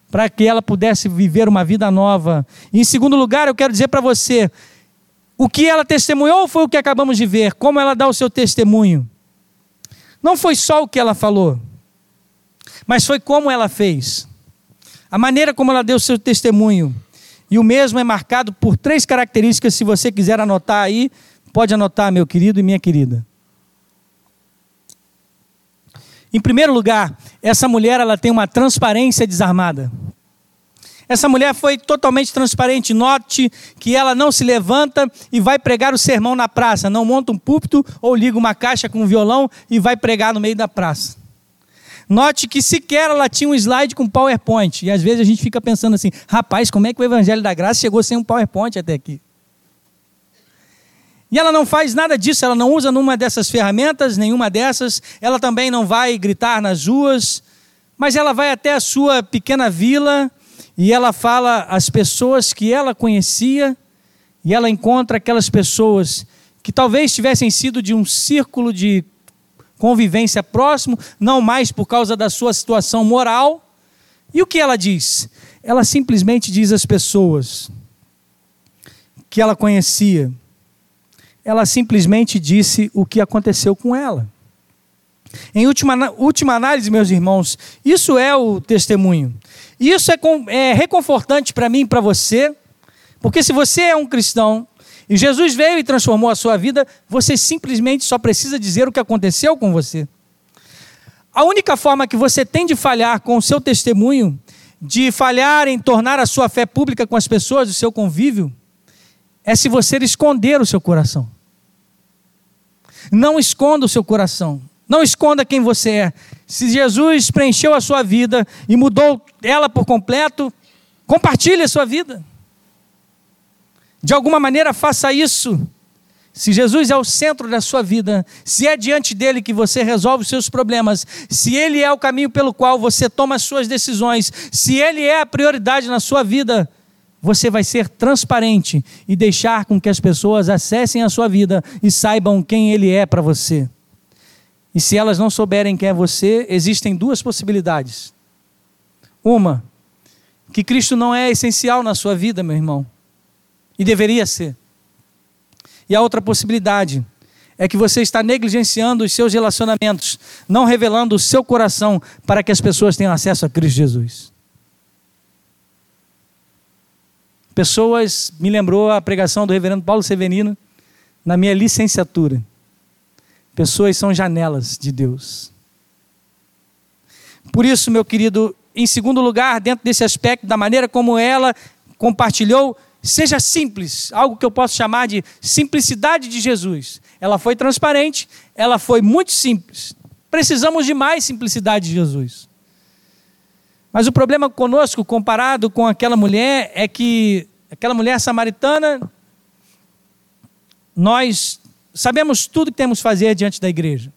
para que ela pudesse viver uma vida nova. E em segundo lugar, eu quero dizer para você: o que ela testemunhou foi o que acabamos de ver, como ela dá o seu testemunho. Não foi só o que ela falou, mas foi como ela fez a maneira como ela deu seu testemunho. E o mesmo é marcado por três características, se você quiser anotar aí, pode anotar, meu querido e minha querida. Em primeiro lugar, essa mulher ela tem uma transparência desarmada. Essa mulher foi totalmente transparente. Note que ela não se levanta e vai pregar o sermão na praça. Não monta um púlpito ou liga uma caixa com um violão e vai pregar no meio da praça. Note que sequer ela tinha um slide com PowerPoint. E às vezes a gente fica pensando assim: rapaz, como é que o Evangelho da Graça chegou sem um PowerPoint até aqui? E ela não faz nada disso, ela não usa nenhuma dessas ferramentas, nenhuma dessas. Ela também não vai gritar nas ruas, mas ela vai até a sua pequena vila e ela fala às pessoas que ela conhecia, e ela encontra aquelas pessoas que talvez tivessem sido de um círculo de convivência próximo, não mais por causa da sua situação moral. E o que ela diz? Ela simplesmente diz às pessoas que ela conhecia, ela simplesmente disse o que aconteceu com ela. Em última, última análise, meus irmãos, isso é o testemunho. Isso é, é reconfortante para mim e para você, porque se você é um cristão e Jesus veio e transformou a sua vida, você simplesmente só precisa dizer o que aconteceu com você. A única forma que você tem de falhar com o seu testemunho, de falhar em tornar a sua fé pública com as pessoas, o seu convívio, é se você esconder o seu coração. Não esconda o seu coração. Não esconda quem você é. Se Jesus preencheu a sua vida e mudou ela por completo, compartilhe a sua vida. De alguma maneira, faça isso. Se Jesus é o centro da sua vida, se é diante dele que você resolve os seus problemas, se ele é o caminho pelo qual você toma as suas decisões, se ele é a prioridade na sua vida, você vai ser transparente e deixar com que as pessoas acessem a sua vida e saibam quem ele é para você. E se elas não souberem quem é você, existem duas possibilidades. Uma, que Cristo não é essencial na sua vida, meu irmão. E deveria ser. E a outra possibilidade é que você está negligenciando os seus relacionamentos, não revelando o seu coração para que as pessoas tenham acesso a Cristo Jesus. Pessoas, me lembrou a pregação do reverendo Paulo Severino na minha licenciatura. Pessoas são janelas de Deus. Por isso, meu querido, em segundo lugar, dentro desse aspecto, da maneira como ela compartilhou, Seja simples, algo que eu posso chamar de simplicidade de Jesus. Ela foi transparente, ela foi muito simples. Precisamos de mais simplicidade de Jesus. Mas o problema conosco, comparado com aquela mulher, é que aquela mulher samaritana, nós sabemos tudo que temos que fazer diante da igreja.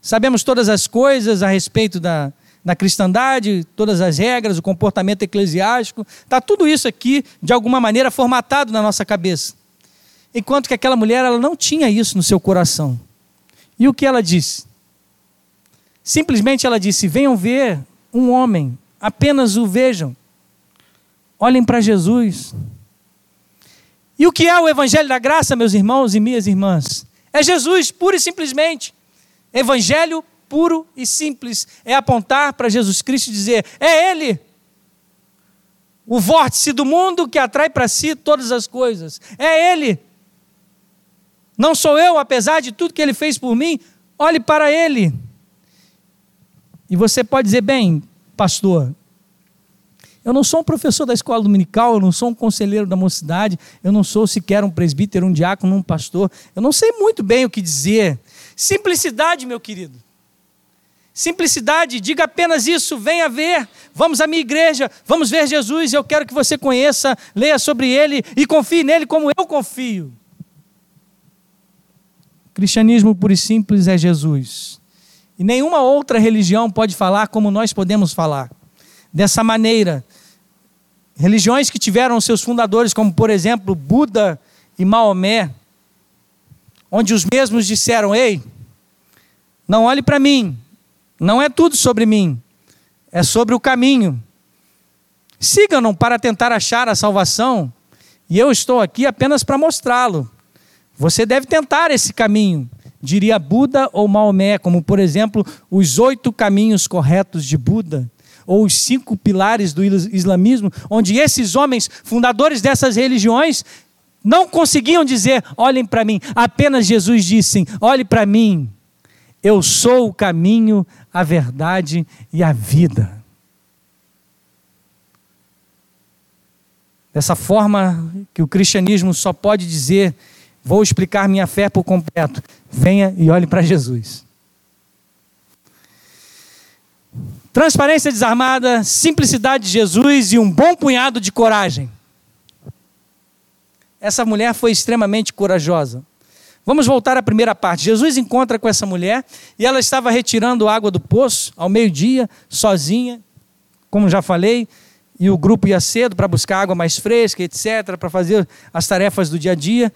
Sabemos todas as coisas a respeito da, na cristandade, todas as regras, o comportamento eclesiástico, está tudo isso aqui, de alguma maneira, formatado na nossa cabeça. Enquanto que aquela mulher, ela não tinha isso no seu coração. E o que ela disse? Simplesmente ela disse: Venham ver um homem, apenas o vejam. Olhem para Jesus. E o que é o Evangelho da Graça, meus irmãos e minhas irmãs? É Jesus, pura e simplesmente. Evangelho puro e simples é apontar para Jesus Cristo e dizer: é Ele. O vórtice do mundo que atrai para si todas as coisas. É Ele. Não sou eu, apesar de tudo que Ele fez por mim. Olhe para Ele. E você pode dizer: bem, pastor, eu não sou um professor da escola dominical, eu não sou um conselheiro da mocidade, eu não sou sequer um presbítero, um diácono, um pastor. Eu não sei muito bem o que dizer. Simplicidade, meu querido. Simplicidade, diga apenas isso, venha ver, vamos à minha igreja, vamos ver Jesus, eu quero que você conheça, leia sobre ele e confie nele como eu confio. cristianismo puro e simples é Jesus. E nenhuma outra religião pode falar como nós podemos falar. Dessa maneira, religiões que tiveram seus fundadores, como por exemplo Buda e Maomé, onde os mesmos disseram: Ei, não olhe para mim, não é tudo sobre mim, é sobre o caminho. Sigam-no para tentar achar a salvação, e eu estou aqui apenas para mostrá-lo. Você deve tentar esse caminho, diria Buda ou Maomé, como por exemplo os oito caminhos corretos de Buda, ou os cinco pilares do islamismo, onde esses homens, fundadores dessas religiões, não conseguiam dizer: olhem para mim, apenas Jesus disse: olhe para mim, eu sou o caminho, a verdade e a vida. Dessa forma que o cristianismo só pode dizer: vou explicar minha fé por completo. Venha e olhe para Jesus. Transparência desarmada, simplicidade de Jesus e um bom punhado de coragem. Essa mulher foi extremamente corajosa. Vamos voltar à primeira parte. Jesus encontra com essa mulher e ela estava retirando água do poço ao meio-dia, sozinha, como já falei, e o grupo ia cedo para buscar água mais fresca, etc., para fazer as tarefas do dia a dia.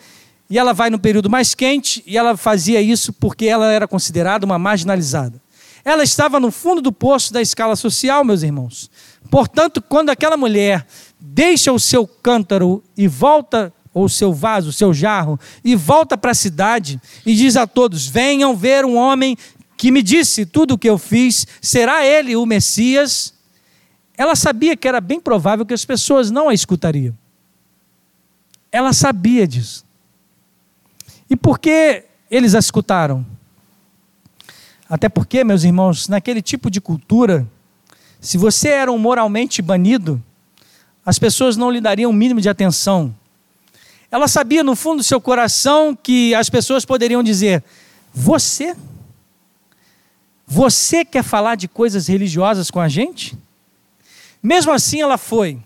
E ela vai no período mais quente e ela fazia isso porque ela era considerada uma marginalizada. Ela estava no fundo do poço da escala social, meus irmãos. Portanto, quando aquela mulher deixa o seu cântaro e volta, ou seu vaso, seu jarro, e volta para a cidade e diz a todos: Venham ver um homem que me disse tudo o que eu fiz, será ele o Messias? Ela sabia que era bem provável que as pessoas não a escutariam. Ela sabia disso. E por que eles a escutaram? Até porque, meus irmãos, naquele tipo de cultura, se você era um moralmente banido, as pessoas não lhe dariam o mínimo de atenção. Ela sabia no fundo do seu coração que as pessoas poderiam dizer: Você? Você quer falar de coisas religiosas com a gente? Mesmo assim, ela foi.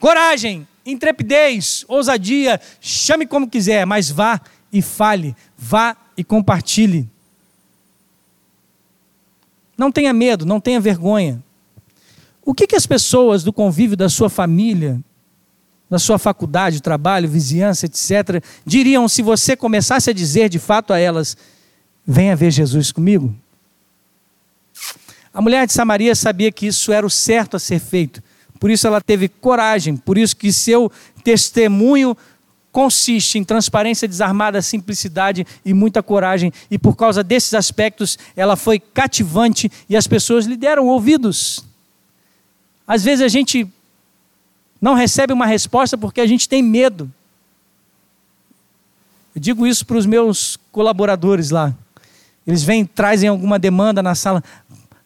Coragem, intrepidez, ousadia, chame como quiser, mas vá e fale, vá e compartilhe. Não tenha medo, não tenha vergonha. O que, que as pessoas do convívio da sua família, da sua faculdade, trabalho, vizinhança, etc., diriam se você começasse a dizer de fato a elas: venha ver Jesus comigo? A mulher de Samaria sabia que isso era o certo a ser feito, por isso ela teve coragem, por isso que seu testemunho consiste em transparência desarmada, simplicidade e muita coragem, e por causa desses aspectos ela foi cativante e as pessoas lhe deram ouvidos. Às vezes a gente não recebe uma resposta porque a gente tem medo. Eu digo isso para os meus colaboradores lá. Eles vêm, trazem alguma demanda na sala.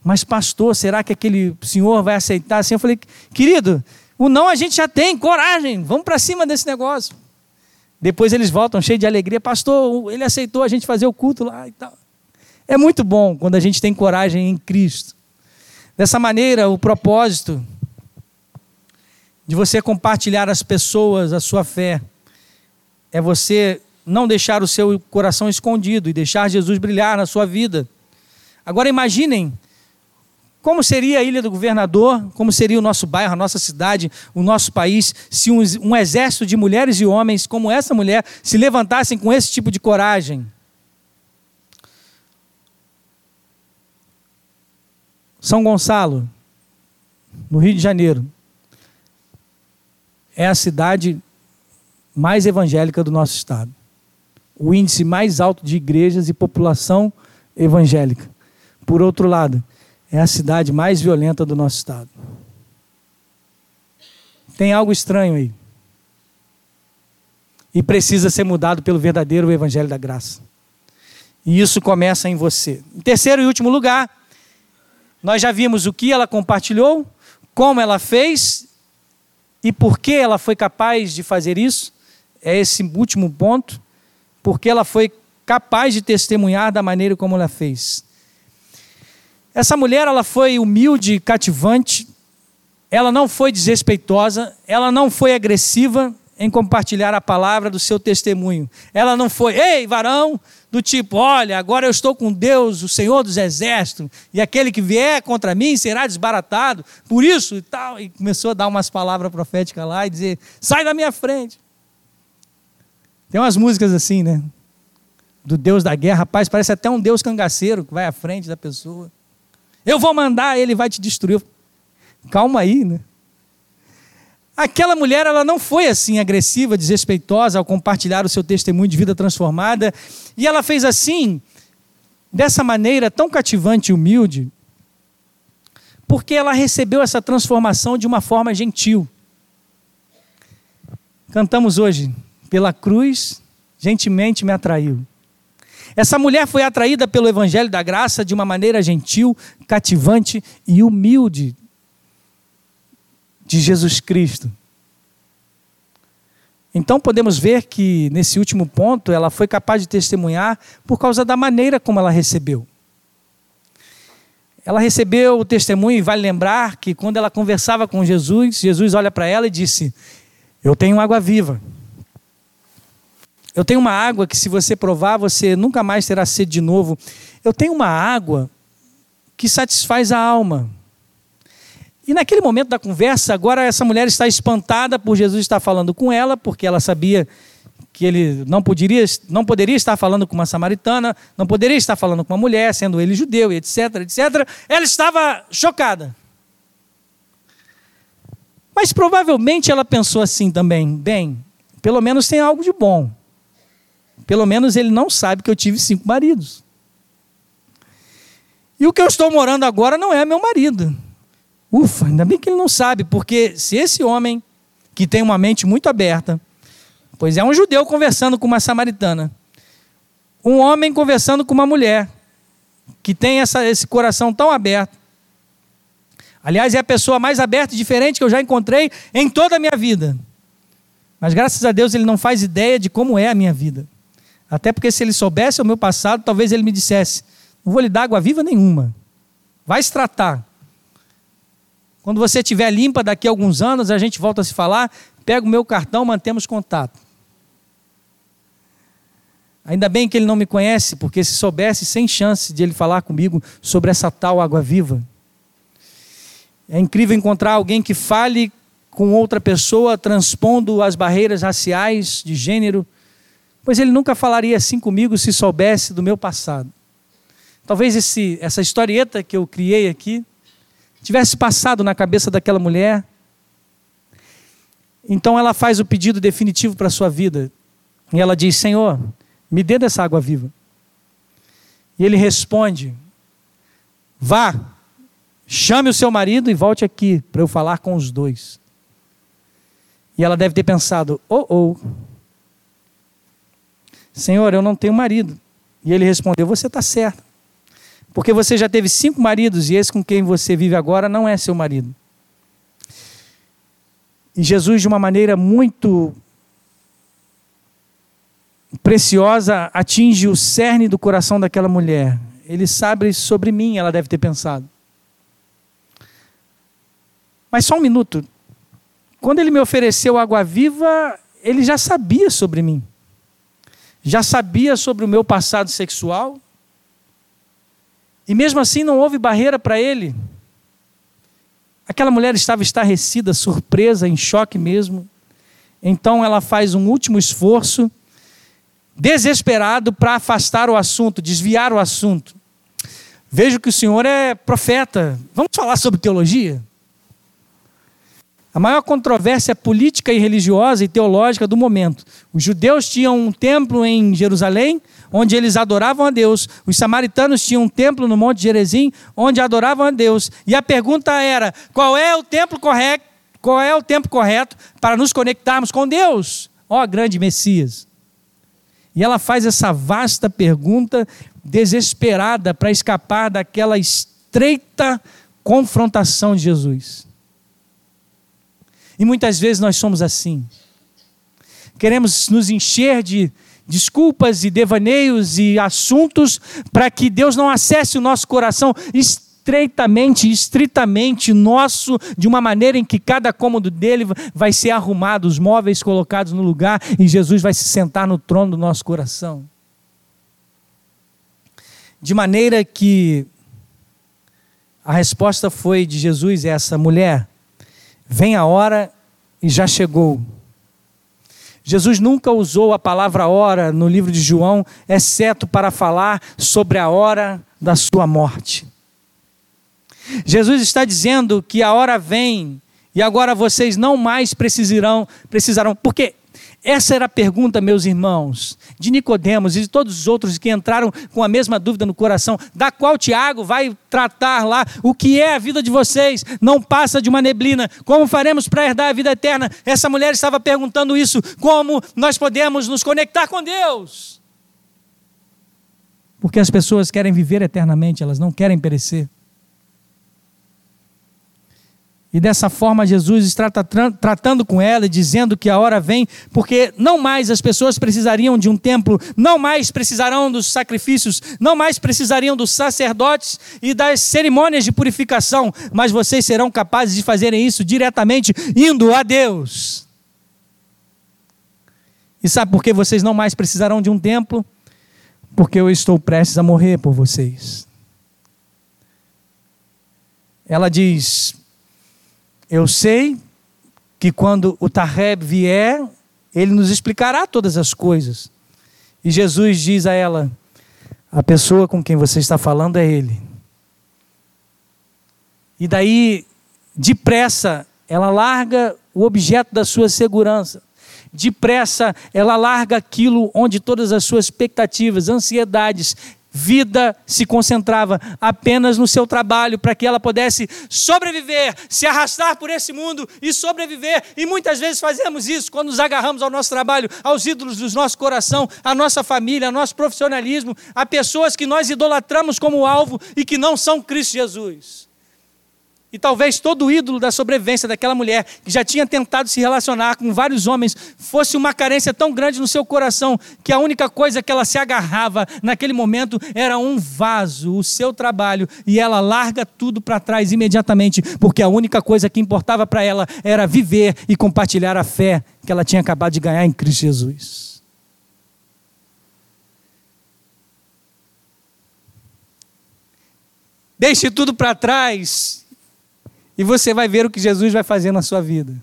Mas, pastor, será que aquele senhor vai aceitar assim? Eu falei, querido, o não a gente já tem, coragem, vamos para cima desse negócio. Depois eles voltam cheios de alegria. Pastor, ele aceitou a gente fazer o culto lá e tal. É muito bom quando a gente tem coragem em Cristo. Dessa maneira, o propósito de você compartilhar às pessoas a sua fé é você não deixar o seu coração escondido e deixar Jesus brilhar na sua vida. Agora imaginem como seria a Ilha do Governador, como seria o nosso bairro, a nossa cidade, o nosso país, se um, um exército de mulheres e homens como essa mulher se levantassem com esse tipo de coragem? São Gonçalo, no Rio de Janeiro, é a cidade mais evangélica do nosso estado. O índice mais alto de igrejas e população evangélica. Por outro lado, é a cidade mais violenta do nosso estado. Tem algo estranho aí. E precisa ser mudado pelo verdadeiro Evangelho da Graça. E isso começa em você. Em terceiro e último lugar, nós já vimos o que ela compartilhou, como ela fez e por que ela foi capaz de fazer isso. É esse último ponto. Porque ela foi capaz de testemunhar da maneira como ela fez. Essa mulher, ela foi humilde, cativante, ela não foi desrespeitosa, ela não foi agressiva em compartilhar a palavra do seu testemunho. Ela não foi, ei, varão, do tipo, olha, agora eu estou com Deus, o Senhor dos exércitos, e aquele que vier contra mim será desbaratado, por isso e tal. E começou a dar umas palavras proféticas lá e dizer: sai da minha frente. Tem umas músicas assim, né? Do Deus da guerra, rapaz, parece até um Deus cangaceiro que vai à frente da pessoa. Eu vou mandar, ele vai te destruir. Calma aí, né? Aquela mulher, ela não foi assim agressiva, desrespeitosa ao compartilhar o seu testemunho de vida transformada, e ela fez assim, dessa maneira tão cativante e humilde, porque ela recebeu essa transformação de uma forma gentil. Cantamos hoje, pela cruz, gentilmente me atraiu. Essa mulher foi atraída pelo Evangelho da Graça de uma maneira gentil, cativante e humilde de Jesus Cristo. Então podemos ver que nesse último ponto ela foi capaz de testemunhar por causa da maneira como ela recebeu. Ela recebeu o testemunho e vale lembrar que quando ela conversava com Jesus, Jesus olha para ela e disse: Eu tenho água viva. Eu tenho uma água que, se você provar, você nunca mais terá sede de novo. Eu tenho uma água que satisfaz a alma. E naquele momento da conversa, agora essa mulher está espantada por Jesus estar falando com ela, porque ela sabia que ele não poderia, não poderia estar falando com uma samaritana, não poderia estar falando com uma mulher, sendo ele judeu, etc, etc. Ela estava chocada. Mas provavelmente ela pensou assim também: bem, pelo menos tem algo de bom. Pelo menos ele não sabe que eu tive cinco maridos. E o que eu estou morando agora não é meu marido. Ufa, ainda bem que ele não sabe, porque se esse homem, que tem uma mente muito aberta, pois é um judeu conversando com uma samaritana, um homem conversando com uma mulher, que tem essa, esse coração tão aberto, aliás, é a pessoa mais aberta e diferente que eu já encontrei em toda a minha vida. Mas graças a Deus ele não faz ideia de como é a minha vida. Até porque se ele soubesse o meu passado, talvez ele me dissesse: não vou lhe dar água viva nenhuma. Vai se tratar. Quando você estiver limpa daqui a alguns anos, a gente volta a se falar, pega o meu cartão, mantemos contato. Ainda bem que ele não me conhece, porque se soubesse, sem chance de ele falar comigo sobre essa tal água viva. É incrível encontrar alguém que fale com outra pessoa, transpondo as barreiras raciais, de gênero, pois ele nunca falaria assim comigo se soubesse do meu passado. Talvez esse, essa historieta que eu criei aqui tivesse passado na cabeça daquela mulher. Então ela faz o pedido definitivo para a sua vida. E ela diz: Senhor, me dê dessa água viva. E ele responde: Vá, chame o seu marido e volte aqui para eu falar com os dois. E ela deve ter pensado: Oh, oh, Senhor, eu não tenho marido. E ele respondeu: Você está certo. Porque você já teve cinco maridos e esse com quem você vive agora não é seu marido. E Jesus, de uma maneira muito preciosa, atinge o cerne do coração daquela mulher. Ele sabe sobre mim, ela deve ter pensado. Mas só um minuto. Quando ele me ofereceu água viva, ele já sabia sobre mim. Já sabia sobre o meu passado sexual, e mesmo assim não houve barreira para ele. Aquela mulher estava estarrecida, surpresa, em choque mesmo. Então ela faz um último esforço, desesperado, para afastar o assunto, desviar o assunto. Vejo que o senhor é profeta. Vamos falar sobre teologia? A maior controvérsia política e religiosa e teológica do momento. Os judeus tinham um templo em Jerusalém, onde eles adoravam a Deus. Os samaritanos tinham um templo no Monte Gerezim, onde adoravam a Deus. E a pergunta era: qual é o templo correto? Qual é o tempo correto para nos conectarmos com Deus? Ó grande Messias. E ela faz essa vasta pergunta desesperada para escapar daquela estreita confrontação de Jesus. E muitas vezes nós somos assim. Queremos nos encher de desculpas e devaneios e assuntos para que Deus não acesse o nosso coração estreitamente, estritamente nosso, de uma maneira em que cada cômodo dele vai ser arrumado, os móveis colocados no lugar e Jesus vai se sentar no trono do nosso coração. De maneira que a resposta foi de Jesus essa mulher, vem a hora e já chegou. Jesus nunca usou a palavra hora no livro de João, exceto para falar sobre a hora da sua morte. Jesus está dizendo que a hora vem e agora vocês não mais precisarão, precisarão, porque essa era a pergunta, meus irmãos, de Nicodemos e de todos os outros que entraram com a mesma dúvida no coração, da qual Tiago vai tratar lá o que é a vida de vocês, não passa de uma neblina. Como faremos para herdar a vida eterna? Essa mulher estava perguntando isso, como nós podemos nos conectar com Deus? Porque as pessoas querem viver eternamente, elas não querem perecer. E dessa forma Jesus está tratando com ela e dizendo que a hora vem, porque não mais as pessoas precisariam de um templo, não mais precisarão dos sacrifícios, não mais precisariam dos sacerdotes e das cerimônias de purificação, mas vocês serão capazes de fazerem isso diretamente indo a Deus. E sabe por que vocês não mais precisarão de um templo? Porque eu estou prestes a morrer por vocês. Ela diz: Eu sei que quando o Tareb vier, ele nos explicará todas as coisas. E Jesus diz a ela: A pessoa com quem você está falando é ele. E daí, depressa, ela larga o objeto da sua segurança. Depressa, ela larga aquilo onde todas as suas expectativas, ansiedades, vida se concentrava apenas no seu trabalho para que ela pudesse sobreviver, se arrastar por esse mundo e sobreviver. E muitas vezes fazemos isso quando nos agarramos ao nosso trabalho, aos ídolos do nosso coração, à nossa família, ao nosso profissionalismo, a pessoas que nós idolatramos como alvo e que não são Cristo Jesus. E talvez todo o ídolo da sobrevivência daquela mulher, que já tinha tentado se relacionar com vários homens, fosse uma carência tão grande no seu coração, que a única coisa que ela se agarrava naquele momento era um vaso, o seu trabalho, e ela larga tudo para trás imediatamente, porque a única coisa que importava para ela era viver e compartilhar a fé que ela tinha acabado de ganhar em Cristo Jesus. Deixe tudo para trás e você vai ver o que Jesus vai fazer na sua vida.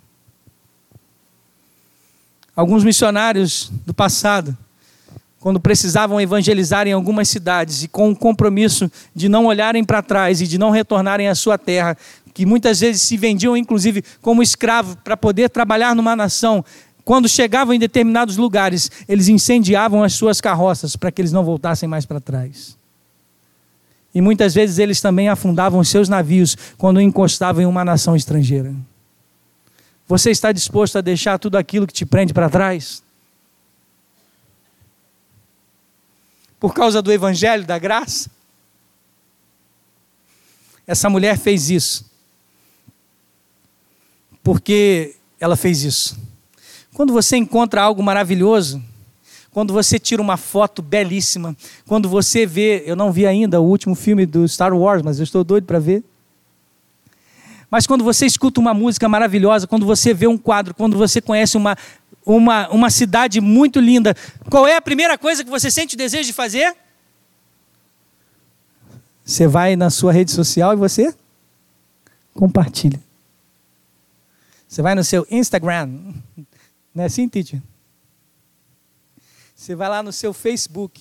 Alguns missionários do passado, quando precisavam evangelizar em algumas cidades e com o compromisso de não olharem para trás e de não retornarem à sua terra, que muitas vezes se vendiam inclusive como escravo para poder trabalhar numa nação, quando chegavam em determinados lugares, eles incendiavam as suas carroças para que eles não voltassem mais para trás. E muitas vezes eles também afundavam seus navios quando encostavam em uma nação estrangeira. Você está disposto a deixar tudo aquilo que te prende para trás? Por causa do evangelho da graça? Essa mulher fez isso. Porque ela fez isso. Quando você encontra algo maravilhoso, quando você tira uma foto belíssima, quando você vê, eu não vi ainda o último filme do Star Wars, mas eu estou doido para ver. Mas quando você escuta uma música maravilhosa, quando você vê um quadro, quando você conhece uma, uma, uma cidade muito linda, qual é a primeira coisa que você sente o desejo de fazer? Você vai na sua rede social e você compartilha. Você vai no seu Instagram. Não é assim, teacher? Você vai lá no seu Facebook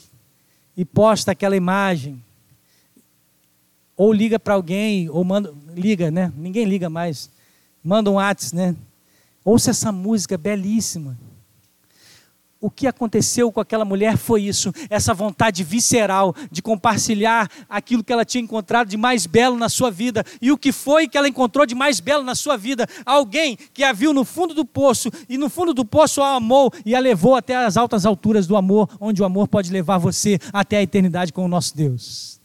e posta aquela imagem. Ou liga para alguém, ou manda. Liga, né? Ninguém liga mais. Manda um WhatsApp, né? Ouça essa música belíssima o que aconteceu com aquela mulher foi isso, essa vontade visceral de compartilhar aquilo que ela tinha encontrado de mais belo na sua vida. E o que foi que ela encontrou de mais belo na sua vida? Alguém que a viu no fundo do poço e no fundo do poço a amou e a levou até as altas alturas do amor, onde o amor pode levar você até a eternidade com o nosso Deus.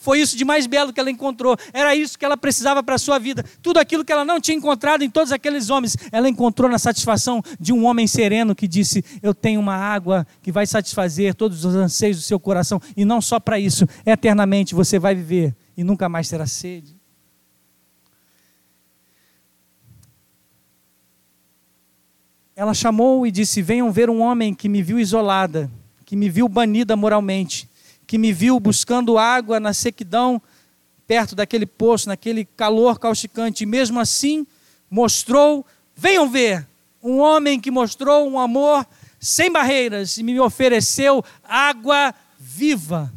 Foi isso de mais belo que ela encontrou. Era isso que ela precisava para a sua vida. Tudo aquilo que ela não tinha encontrado em todos aqueles homens, ela encontrou na satisfação de um homem sereno que disse: Eu tenho uma água que vai satisfazer todos os anseios do seu coração. E não só para isso, eternamente você vai viver e nunca mais terá sede. Ela chamou e disse: Venham ver um homem que me viu isolada, que me viu banida moralmente que me viu buscando água na sequidão, perto daquele poço, naquele calor causticante, e mesmo assim mostrou, venham ver, um homem que mostrou um amor sem barreiras e me ofereceu água viva.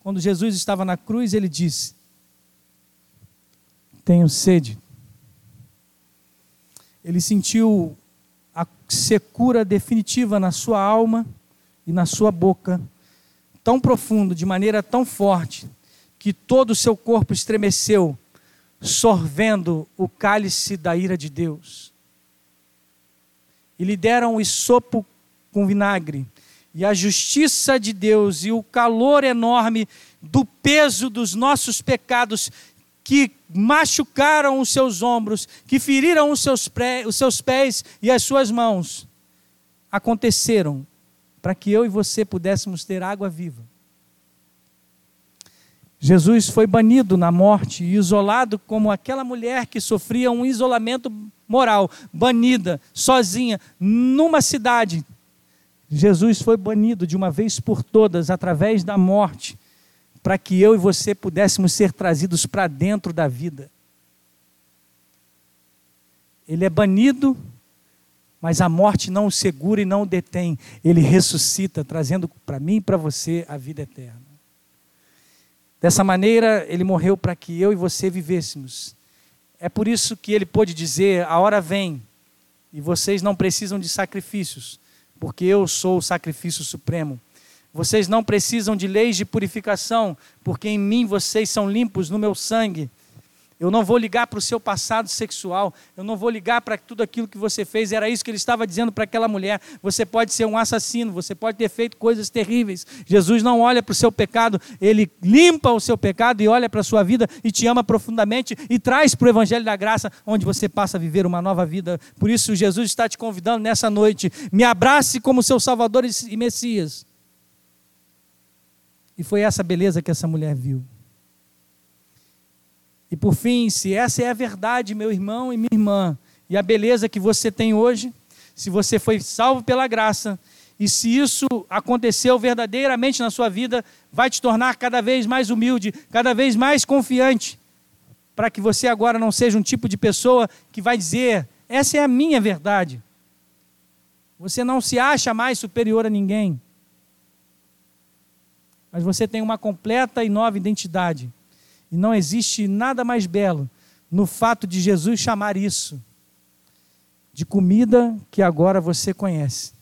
Quando Jesus estava na cruz, ele disse: Tenho sede. Ele sentiu a secura definitiva na sua alma e na sua boca, tão profundo, de maneira tão forte, que todo o seu corpo estremeceu, sorvendo o cálice da ira de Deus. E lhe deram o sopo com vinagre, e a justiça de Deus e o calor enorme do peso dos nossos pecados que machucaram os seus ombros, que feriram os seus, pré, os seus pés e as suas mãos, aconteceram para que eu e você pudéssemos ter água viva. Jesus foi banido na morte e isolado como aquela mulher que sofria um isolamento moral, banida, sozinha, numa cidade. Jesus foi banido de uma vez por todas através da morte, para que eu e você pudéssemos ser trazidos para dentro da vida. Ele é banido, mas a morte não o segura e não o detém. Ele ressuscita, trazendo para mim e para você a vida eterna. Dessa maneira, ele morreu para que eu e você vivêssemos. É por isso que ele pôde dizer: a hora vem e vocês não precisam de sacrifícios, porque eu sou o sacrifício supremo. Vocês não precisam de leis de purificação, porque em mim vocês são limpos no meu sangue. Eu não vou ligar para o seu passado sexual. Eu não vou ligar para tudo aquilo que você fez. Era isso que ele estava dizendo para aquela mulher. Você pode ser um assassino, você pode ter feito coisas terríveis. Jesus não olha para o seu pecado, ele limpa o seu pecado e olha para a sua vida e te ama profundamente e traz para o Evangelho da Graça, onde você passa a viver uma nova vida. Por isso, Jesus está te convidando nessa noite. Me abrace como seu Salvador e Messias. E foi essa beleza que essa mulher viu. E por fim, se essa é a verdade, meu irmão e minha irmã, e a beleza que você tem hoje, se você foi salvo pela graça, e se isso aconteceu verdadeiramente na sua vida, vai te tornar cada vez mais humilde, cada vez mais confiante, para que você agora não seja um tipo de pessoa que vai dizer: essa é a minha verdade. Você não se acha mais superior a ninguém, mas você tem uma completa e nova identidade e não existe nada mais belo no fato de Jesus chamar isso de comida que agora você conhece.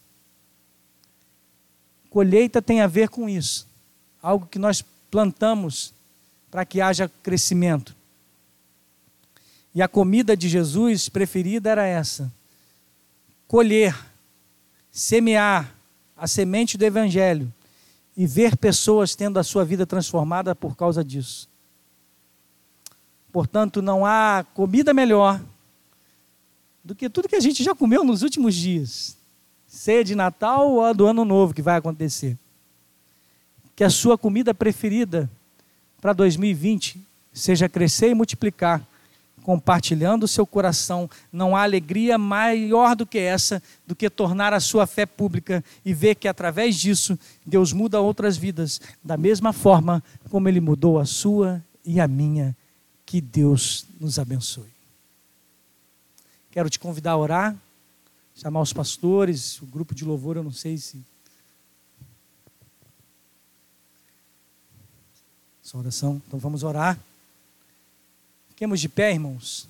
Colheita tem a ver com isso, algo que nós plantamos para que haja crescimento. E a comida de Jesus preferida era essa: colher, semear a semente do Evangelho e ver pessoas tendo a sua vida transformada por causa disso. Portanto, não há comida melhor do que tudo que a gente já comeu nos últimos dias. Seja de Natal ou do Ano Novo que vai acontecer. Que a sua comida preferida para 2020 seja crescer e multiplicar, compartilhando o seu coração. Não há alegria maior do que essa, do que tornar a sua fé pública e ver que através disso Deus muda outras vidas, da mesma forma como Ele mudou a sua e a minha que Deus nos abençoe. Quero te convidar a orar, chamar os pastores, o grupo de louvor, eu não sei se. Essa oração, então vamos orar. Fiquemos de pé, irmãos.